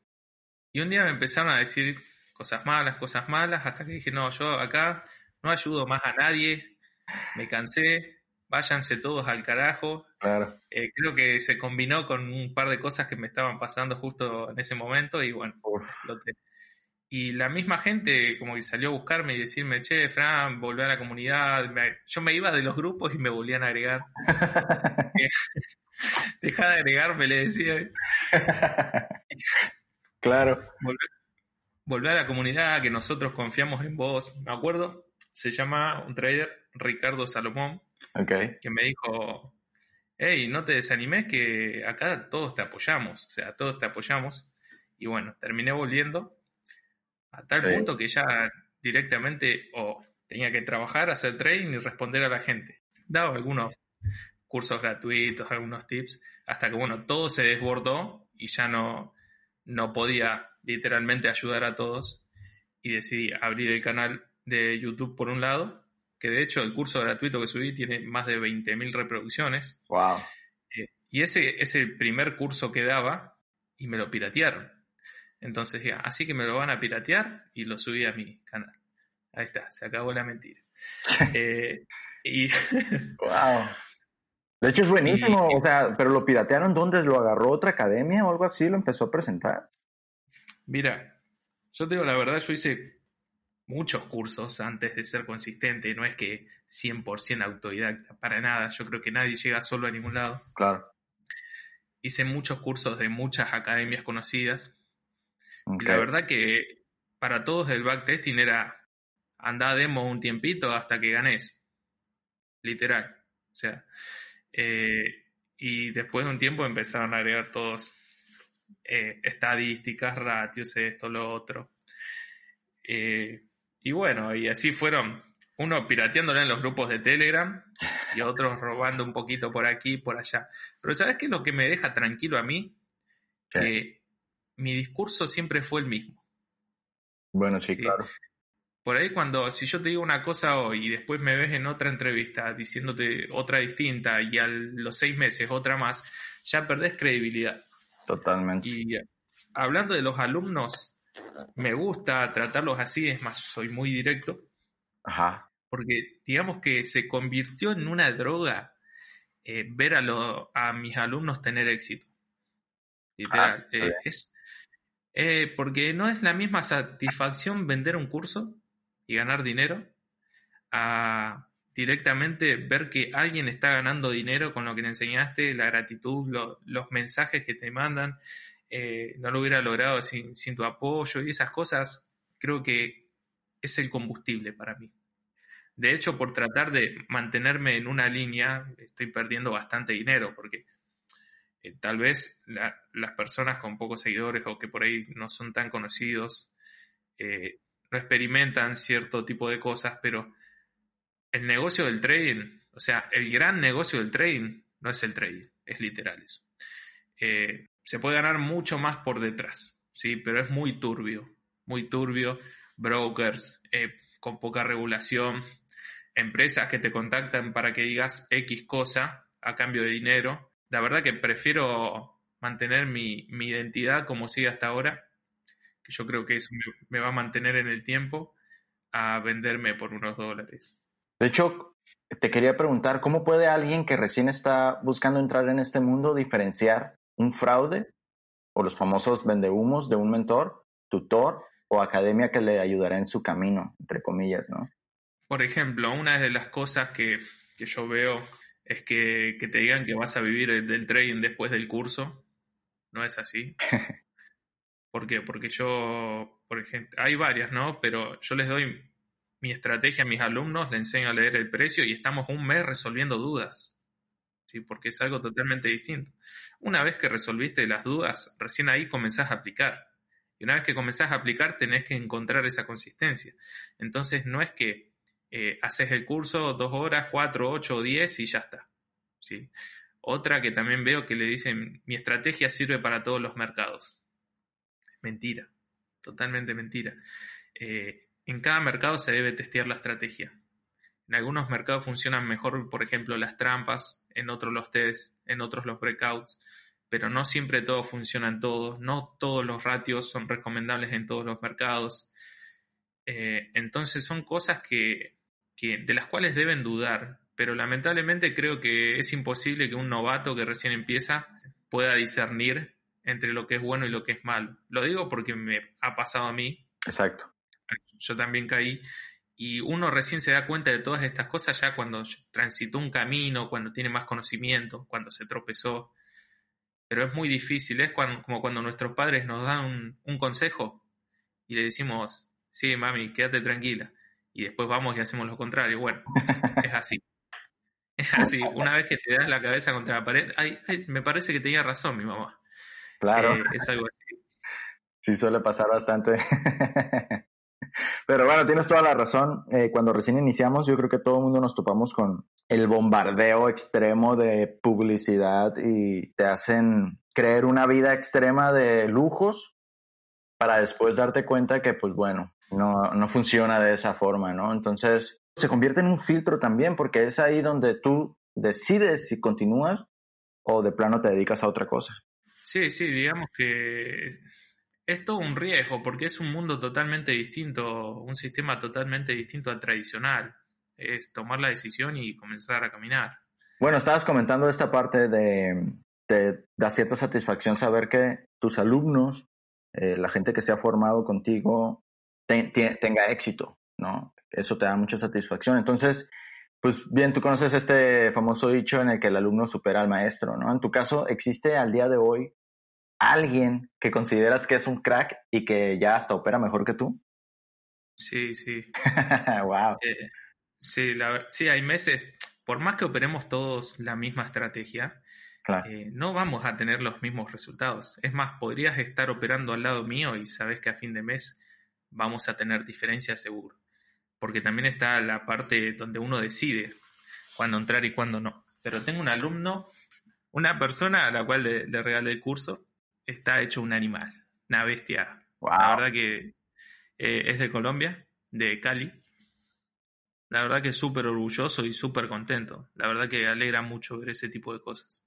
Y un día me empezaron a decir cosas malas, cosas malas, hasta que dije, no, yo acá no ayudo más a nadie, me cansé, váyanse todos al carajo. Eh, creo que se combinó con un par de cosas que me estaban pasando justo en ese momento y bueno, lo, y la misma gente como que salió a buscarme y decirme, che, Fran, volvé a la comunidad. yo me iba de los grupos y me volvían a agregar. Deja de agregarme, le decía. claro. Volvé, a la comunidad, que nosotros confiamos en vos. Me acuerdo, se llama un trader, Ricardo Salomón, que me dijo, hey, no te desanimes que acá todos te apoyamos, o sea, todos te apoyamos. Y bueno, terminé volviendo a tal punto que ya directamente o tenía que trabajar, hacer trading y responder a la gente. Daba algunos cursos gratuitos, algunos tips, hasta que bueno, todo se desbordó y ya no, no podía literalmente ayudar a todos y decidí abrir el canal de YouTube por un lado, que de hecho el curso gratuito que subí tiene más de 20.000 reproducciones. Wow. Eh, y ese es el primer curso que daba y me lo piratearon. Entonces ya, así que me lo van a piratear y lo subí a mi canal. Ahí está, se acabó la mentira. eh, y wow. De hecho es buenísimo, o sea, pero lo piratearon ¿dónde? ¿Lo agarró otra academia o algo así? ¿Lo empezó a presentar? Mira, yo te digo la verdad, yo hice muchos cursos antes de ser consistente, no es que 100% autodidacta, para nada, yo creo que nadie llega solo a ningún lado. Claro. Hice muchos cursos de muchas academias conocidas, y la verdad que para todos el backtesting era andar demo un tiempito hasta que ganes. Literal. O sea, eh, y después de un tiempo empezaron a agregar todos eh, estadísticas, ratios, esto, lo otro. Eh, y bueno, y así fueron, uno pirateándole en los grupos de Telegram y otros robando un poquito por aquí y por allá. Pero ¿sabes qué es lo que me deja tranquilo a mí? Que mi discurso siempre fue el mismo. Bueno, sí, claro. Por ahí cuando, si yo te digo una cosa hoy y después me ves en otra entrevista diciéndote otra distinta y a los seis meses otra más, ya perdés credibilidad. Totalmente. Y hablando de los alumnos, me gusta tratarlos así, es más, soy muy directo. Ajá. Porque digamos que se convirtió en una droga eh, ver a, lo, a mis alumnos tener éxito. Literal. Ah, Eh, es, eh, porque no es la misma satisfacción vender un curso y ganar dinero a directamente ver que alguien está ganando dinero con lo que le enseñaste, la gratitud, lo- los mensajes que te mandan, eh, no lo hubiera logrado sin, sin tu apoyo y esas cosas, creo que es el combustible para mí. De hecho, por tratar de mantenerme en una línea, estoy perdiendo bastante dinero porque eh, tal vez la- las personas con pocos seguidores o que por ahí no son tan conocidos eh, no experimentan cierto tipo de cosas, pero el negocio del trading, o sea, el gran negocio del trading no es el trading, es literal eso. Eh, se puede ganar mucho más por detrás, ¿sí? Pero es muy turbio, muy turbio. Brokers eh, con poca regulación, empresas que te contactan para que digas X cosa a cambio de dinero. La verdad que prefiero mantener mi, mi identidad como sigue hasta ahora, que yo creo que eso me, me va a mantener en el tiempo, a venderme por unos dólares. De hecho, te quería preguntar, ¿cómo puede alguien que recién está buscando entrar en este mundo diferenciar un fraude o los famosos vendehumos de un mentor, tutor o academia que le ayudará en su camino, entre comillas, ¿no? Por ejemplo, una de las cosas que, que yo veo es que, que te digan que vas a vivir el- del trading después del curso. No es así. ¿Por qué? Porque yo, por ejemplo, hay varias, ¿no? Pero yo les doy mi estrategia a mis alumnos, les enseño a leer el precio y estamos un mes resolviendo dudas. ¿Sí? Porque es algo totalmente distinto. Una vez que resolviste las dudas, recién ahí comenzás a aplicar. Y una vez que comenzás a aplicar, tenés que encontrar esa consistencia. Entonces, no es que eh, haces el curso dos horas, cuatro, ocho o diez y ya está. ¿sí? Otra que también veo que le dicen, mi estrategia sirve para todos los mercados. Mentira, totalmente mentira. Eh, en cada mercado se debe testear la estrategia. En algunos mercados funcionan mejor, por ejemplo, las trampas, en otros los tests, en otros los breakouts, pero no siempre todo funciona en todos, no todos los ratios son recomendables en todos los mercados. Eh, entonces son cosas que, que, de las cuales deben dudar, pero lamentablemente creo que es imposible que un novato que recién empieza pueda discernir entre lo que es bueno y lo que es malo. Lo digo porque me ha pasado a mí. Exacto. Yo también caí. Y uno recién se da cuenta de todas estas cosas ya cuando transitó un camino, cuando tiene más conocimiento, cuando se tropezó. Pero es muy difícil, es cuando, como cuando nuestros padres nos dan un, un consejo y le decimos, sí, mami, quédate tranquila. Y después vamos y hacemos lo contrario. Bueno, es así. Es así. Una vez que te das la cabeza contra la pared, ay, ay, me parece que tenía razón mi mamá. Claro. Eh, es algo así. Sí, suele pasar bastante. Pero bueno, tienes toda la razón. Eh, cuando recién iniciamos, yo creo que todo el mundo nos topamos con el bombardeo extremo de publicidad y te hacen creer una vida extrema de lujos para después darte cuenta que, pues bueno, no, no funciona de esa forma, ¿no? Entonces, se convierte en un filtro también porque es ahí donde tú decides si continúas o de plano te dedicas a otra cosa. Sí, sí, digamos que es todo un riesgo porque es un mundo totalmente distinto, un sistema totalmente distinto al tradicional. Es tomar la decisión y comenzar a caminar. Bueno, estabas comentando esta parte de, te da cierta satisfacción saber que tus alumnos, eh, la gente que se ha formado contigo, te, te, tenga éxito, ¿no? Eso te da mucha satisfacción. Entonces, pues bien, tú conoces este famoso dicho en el que el alumno supera al maestro, ¿no? En tu caso, ¿existe al día de hoy alguien que consideras que es un crack y que ya hasta opera mejor que tú? Sí, sí. wow. Eh, sí, la, sí, hay meses, por más que operemos todos la misma estrategia, claro. eh, no vamos a tener los mismos resultados. Es más, podrías estar operando al lado mío y sabes que a fin de mes vamos a tener diferencias seguro. Porque también está la parte donde uno decide cuándo entrar y cuándo no. Pero tengo un alumno, una persona a la cual le, le regalé el curso, está hecho un animal, una bestia. Wow. La verdad que eh, es de Colombia. de Cali. La verdad que súper orgulloso y súper contento. La verdad que alegra mucho ver ese tipo de cosas.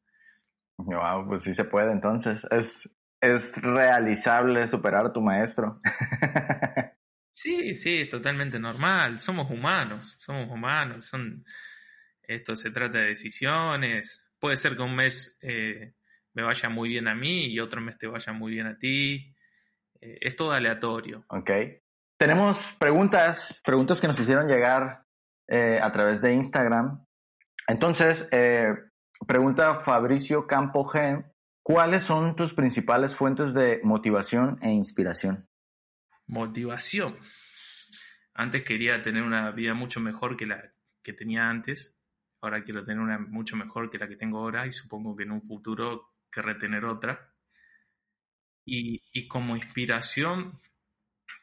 Wow, pues sí se puede entonces. Es, es realizable superar a tu maestro. sí, sí, es totalmente normal. Somos humanos, somos humanos. Son, esto se trata de decisiones. Puede ser que un mes eh, me vaya muy bien a mí y otro mes te vaya muy bien a ti. Eh, es todo aleatorio. Ok. Tenemos preguntas, preguntas que nos hicieron llegar eh, a través de Instagram. Entonces, pregunta Fabricio Campo G. ¿Cuáles son tus principales fuentes de motivación e inspiración? Motivación. Antes quería tener una vida mucho mejor que la que tenía antes. Ahora quiero tener una mucho mejor que la que tengo ahora y supongo que en un futuro querré tener otra. Y, como inspiración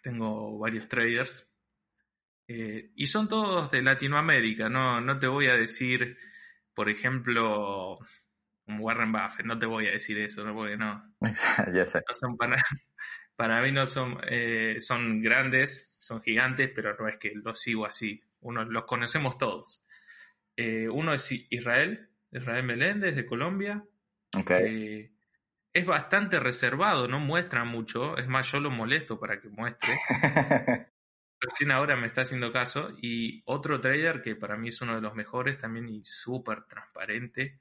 tengo varios traders eh, y son todos de Latinoamérica. No, no te voy a decir, por ejemplo, Warren Buffett, no te voy a decir eso, no, porque no. ya sé. son para, para mí no son, eh, son grandes, son gigantes, pero no es que los sigo así. Uno, los conocemos todos. Eh, uno es Israel, Israel Meléndez de Colombia. Okay. es bastante reservado, no muestra mucho. Es más, yo lo molesto para que muestre. Recién ahora me está haciendo caso. Y otro trader que para mí es uno de los mejores también y súper transparente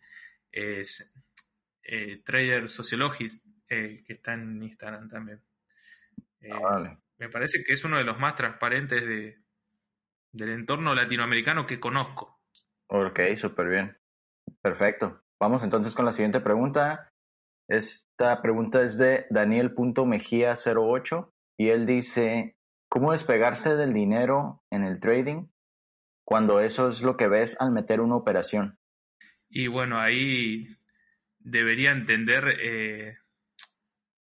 es eh, Trader Sociologist, eh, que está en Instagram también. Eh, ah, me parece que es uno de los más transparentes de, del entorno latinoamericano que conozco. Ok, súper bien. Perfecto. Vamos entonces con la siguiente pregunta. Esta pregunta es de Daniel.mejía08 y él dice, ¿cómo despegarse del dinero en el trading cuando eso es lo que ves al meter una operación? Y bueno, ahí debería entender eh,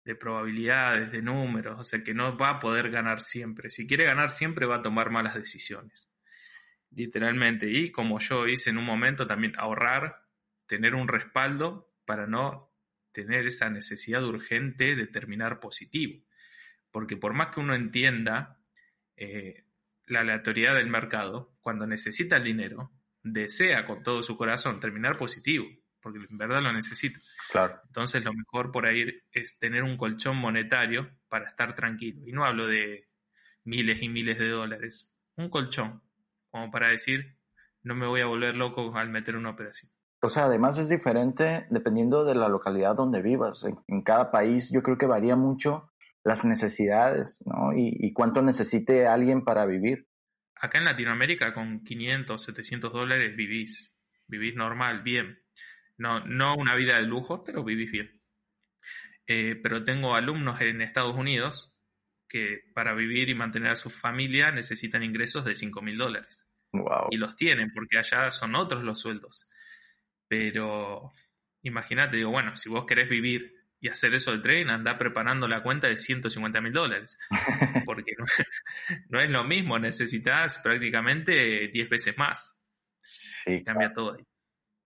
de probabilidades, de números, o sea que no va a poder ganar siempre. Si quiere ganar siempre va a tomar malas decisiones, literalmente. Y como yo hice en un momento, también ahorrar, tener un respaldo para no tener esa necesidad urgente de terminar positivo. Porque por más que uno entienda eh, la aleatoriedad del mercado, cuando necesita el dinero, desea con todo su corazón terminar positivo, porque en verdad lo necesita. Claro. Entonces lo mejor por ahí es tener un colchón monetario para estar tranquilo. Y no hablo de miles y miles de dólares, un colchón, como para decir, no me voy a volver loco al meter una operación. O sea, además es diferente dependiendo de la localidad donde vivas. En, cada país yo creo que varía mucho las necesidades, ¿no? y cuánto necesite alguien para vivir acá en Latinoamérica con 500, 700 dólares vivís, vivís normal, bien. No, no una vida de lujo, pero vivís bien. Eh, pero tengo alumnos en Estados Unidos que para vivir y mantener a su familia necesitan ingresos de 5 mil dólares. Y los tienen, porque allá son otros los sueldos. Pero imagínate, digo, bueno, si vos querés vivir y hacer eso del tren, anda preparando la cuenta de 150 mil dólares. Porque no, es lo mismo, necesitas prácticamente 10 veces más. Sí. Cambia todo ahí.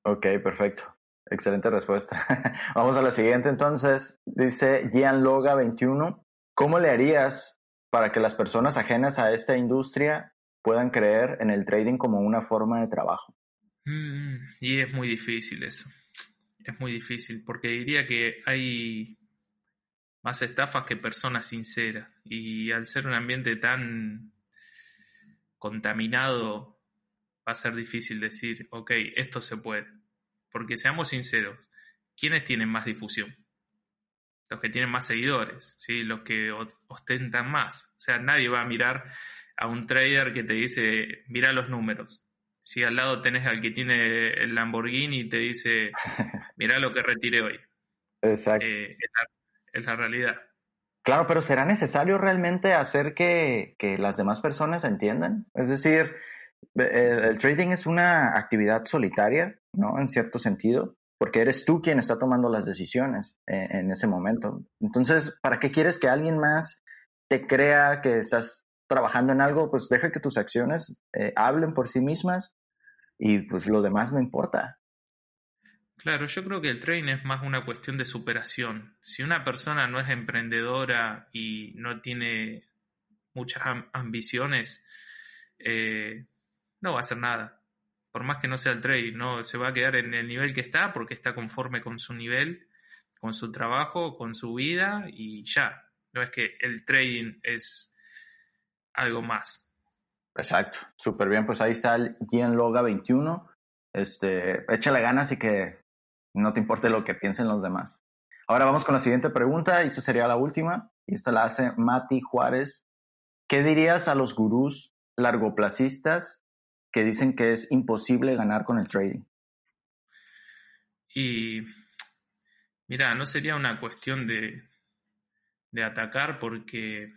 Ok, perfecto. Excelente respuesta. Vamos a la siguiente entonces. Dice Gianloga21. ¿Cómo le harías para que las personas ajenas a esta industria puedan creer en el trading como una forma de trabajo? Mm, y es muy difícil eso es muy difícil, porque diría que hay más estafas que personas sinceras. Y al ser un ambiente tan contaminado, va a ser difícil decir, ok, esto se puede. Porque seamos sinceros, ¿quiénes tienen más difusión? Los que tienen más seguidores, ¿sí? los que ostentan más. O sea, nadie va a mirar a un trader que te dice, mira los números si al lado tenés al que tiene el Lamborghini y te dice, mira lo que retiré hoy. Exacto. Eh, es, la, realidad. Claro, pero ¿será necesario realmente hacer que, las demás personas entiendan? Es decir, el, trading es una actividad solitaria, ¿no? En cierto sentido, porque eres tú quien está tomando las decisiones en, ese momento. Entonces, ¿para qué quieres que alguien más te crea que estás trabajando en algo? Pues deja que tus acciones eh, hablen por sí mismas y pues lo demás no importa. Claro, yo creo que el trading es más una cuestión de superación. Si una persona no es emprendedora y no tiene muchas ambiciones, eh, no va a hacer nada. Por más que no sea el trade, no se va a quedar en el nivel que está porque está conforme con su nivel, con su trabajo, con su vida y ya. No es que el trading es algo más. Exacto, súper bien. Pues ahí está el Loga 21. Este, échale ganas y que no te importe lo que piensen los demás. Ahora vamos con la siguiente pregunta y esta sería la última. Y esta la hace Mati Juárez. ¿Qué dirías a los gurús largoplacistas que dicen que es imposible ganar con el trading? Y mira, no sería una cuestión de, de atacar porque,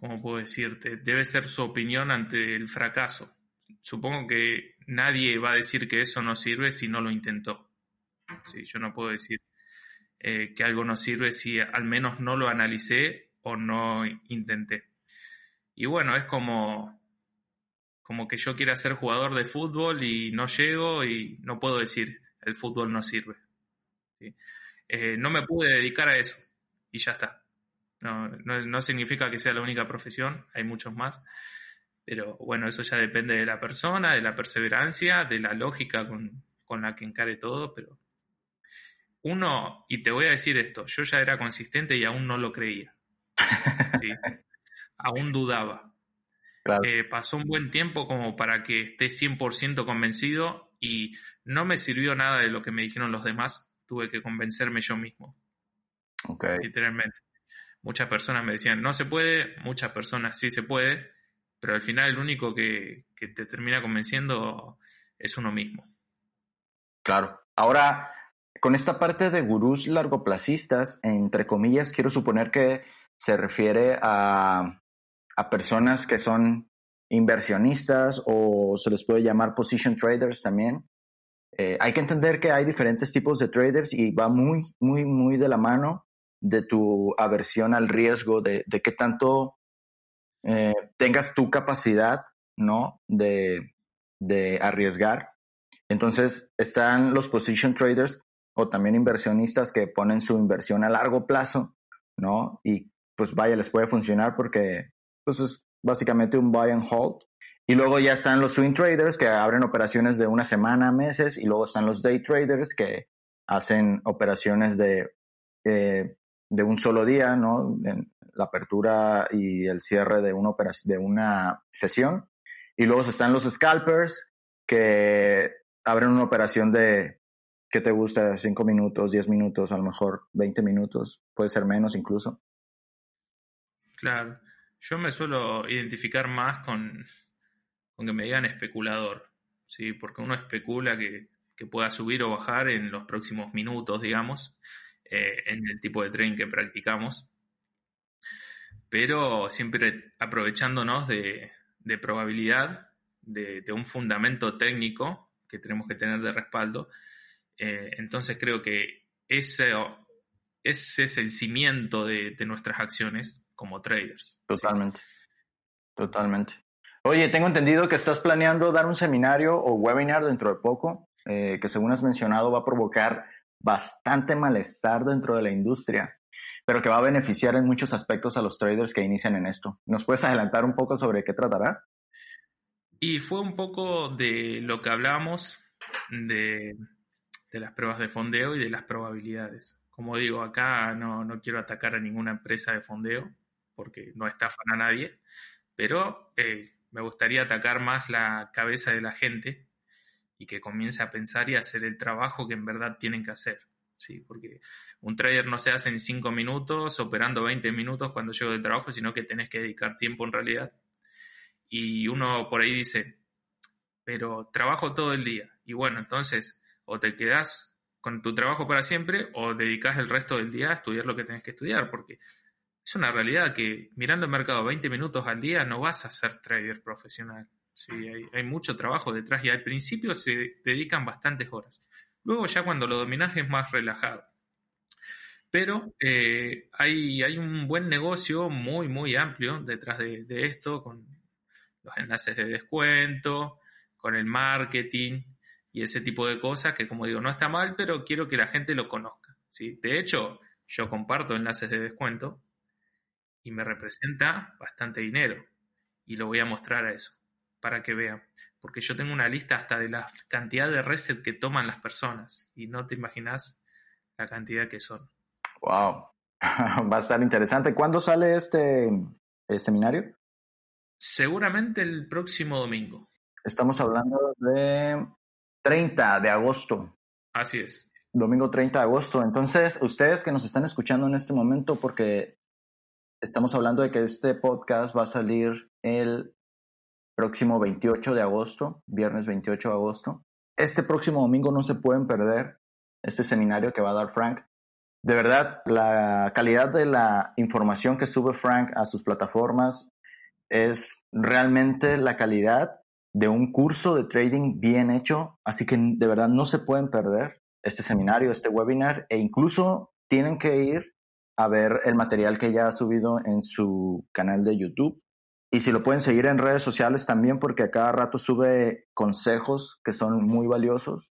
¿cómo puedo decirte? Debe ser su opinión ante el fracaso. Supongo que nadie va a decir que eso no sirve si no lo intentó. Sí, yo no puedo decir eh, que algo no sirve si al menos no lo analicé o no intenté. Y bueno, es como, como que yo quiera ser jugador de fútbol y no llego y no puedo decir el fútbol no sirve. Eh, no me pude dedicar a eso y ya está. No, no, significa que sea la única profesión, hay muchos más. Pero bueno, eso ya depende de la persona, de la perseverancia, de la lógica con, con la que encare todo, pero uno, y te voy a decir esto, yo ya era consistente y aún no lo creía. ¿sí? aún dudaba. Eh, pasó un buen tiempo como para que esté 100% convencido y no me sirvió nada de lo que me dijeron los demás, tuve que convencerme yo mismo. Literalmente. Muchas personas me decían, no se puede, muchas personas sí se puede, pero al final el único que, te termina convenciendo es uno mismo. Claro. Ahora, con esta parte de gurús largoplacistas, entre comillas, quiero suponer que se refiere a, personas que son inversionistas o se les puede llamar position traders también. Eh, hay que entender que hay diferentes tipos de traders y va muy, muy, muy de la mano de tu aversión al riesgo, de, de qué tanto eh, tengas tu capacidad, ¿no? De, de arriesgar. Entonces están los position traders o también inversionistas que ponen su inversión a largo plazo, ¿no? Y pues vaya, les puede funcionar porque pues es básicamente un buy and hold. Y luego ya están los swing traders que abren operaciones de una semana, meses, y luego están los day traders que hacen operaciones de, eh, de un solo día, ¿no? En la apertura y el cierre de una, operación, de una sesión. Y luego están los scalpers que abren una operación de ¿Qué te gusta? ¿Cinco minutos, diez minutos, a lo mejor veinte minutos? Puede ser menos incluso. Claro. Yo me suelo identificar más con, con que me digan especulador, ¿sí? Porque uno especula que, pueda subir o bajar en los próximos minutos, digamos, eh, en el tipo de tren que practicamos. Pero siempre aprovechándonos de, de probabilidad, de, de un fundamento técnico que tenemos que tener de respaldo eh, entonces creo que ese, ese es el cimiento de, nuestras acciones como traders. Totalmente. Totalmente. Oye, tengo entendido que estás planeando dar un seminario o webinar dentro de poco, eh, que según has mencionado va a provocar bastante malestar dentro de la industria, pero que va a beneficiar en muchos aspectos a los traders que inician en esto. ¿Nos puedes adelantar un poco sobre qué tratará? Y fue un poco de lo que hablábamos de las pruebas de fondeo y de las probabilidades. Como digo, acá no, quiero atacar a ninguna empresa de fondeo porque no estafan a nadie, pero eh, me gustaría atacar más la cabeza de la gente y que comience a pensar y a hacer el trabajo que en verdad tienen que hacer. Sí, porque un trader no se hace en 5 minutos, operando 20 minutos cuando llego del trabajo, sino que tenés que dedicar tiempo en realidad. Y uno por ahí dice, pero trabajo todo el día. Y bueno, entonces o te quedas con tu trabajo para siempre o dedicas el resto del día a estudiar lo que tenés que estudiar, porque es una realidad que mirando el mercado 20 minutos al día no vas a ser trader profesional. Sí, hay, mucho trabajo detrás y al principio se dedican bastantes horas. Luego ya cuando lo dominas es más relajado. Pero eh, hay, hay, un buen negocio muy, muy amplio detrás de, de esto, con los enlaces de descuento, con el marketing, y ese tipo de cosas que como digo no está mal, pero quiero que la gente lo conozca. ¿sí? De hecho, yo comparto enlaces de descuento y me representa bastante dinero. Y lo voy a mostrar a eso, para que vean. Porque yo tengo una lista hasta de la cantidad de reset que toman las personas y no te imaginas la cantidad que son. Wow, va a estar interesante. ¿Cuándo sale este eh, seminario? Seguramente el próximo domingo. Estamos hablando de 30 de agosto. Así es. Domingo 30 de agosto. Entonces, ustedes que nos están escuchando en este momento, porque estamos hablando de que este podcast va a salir el próximo 28 de agosto, viernes 28 de agosto. Este próximo domingo no se pueden perder este seminario que va a dar Frank. De verdad, la calidad de la información que sube Frank a sus plataformas es realmente la calidad de un curso de trading bien hecho, así que de verdad no se pueden perder este seminario, este webinar e incluso tienen que ir a ver el material que ya ha subido en su canal de YouTube. Y si lo pueden seguir en redes sociales también, porque a cada rato sube consejos que son muy valiosos.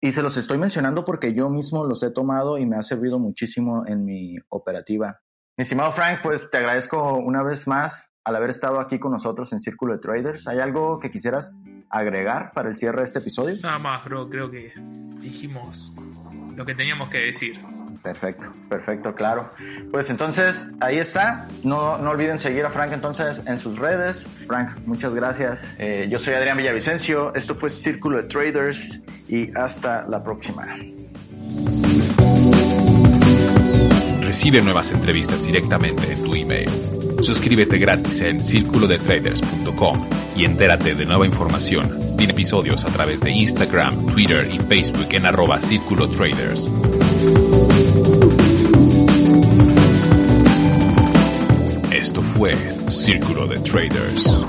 Y se los estoy mencionando porque yo mismo los he tomado y me ha servido muchísimo en mi operativa. Mi estimado Frank, pues te agradezco una vez más al haber estado aquí con nosotros en Círculo de Traders. ¿Hay algo que quisieras agregar para el cierre de este episodio? Nada más, bro. Creo que dijimos lo que teníamos que decir. Perfecto, perfecto, claro. Pues entonces, ahí está. No, no olviden seguir a Frank entonces en sus redes. Frank, muchas gracias. Eh, yo soy Adrián Villavicencio. Esto fue Círculo de Traders y hasta la próxima. Recibe nuevas entrevistas directamente en tu email Suscríbete gratis en circulodetraders.com y entérate de nueva información y episodios a través de Instagram, Twitter y Facebook en arroba Círculo Traders. Fue Círculo de Traders.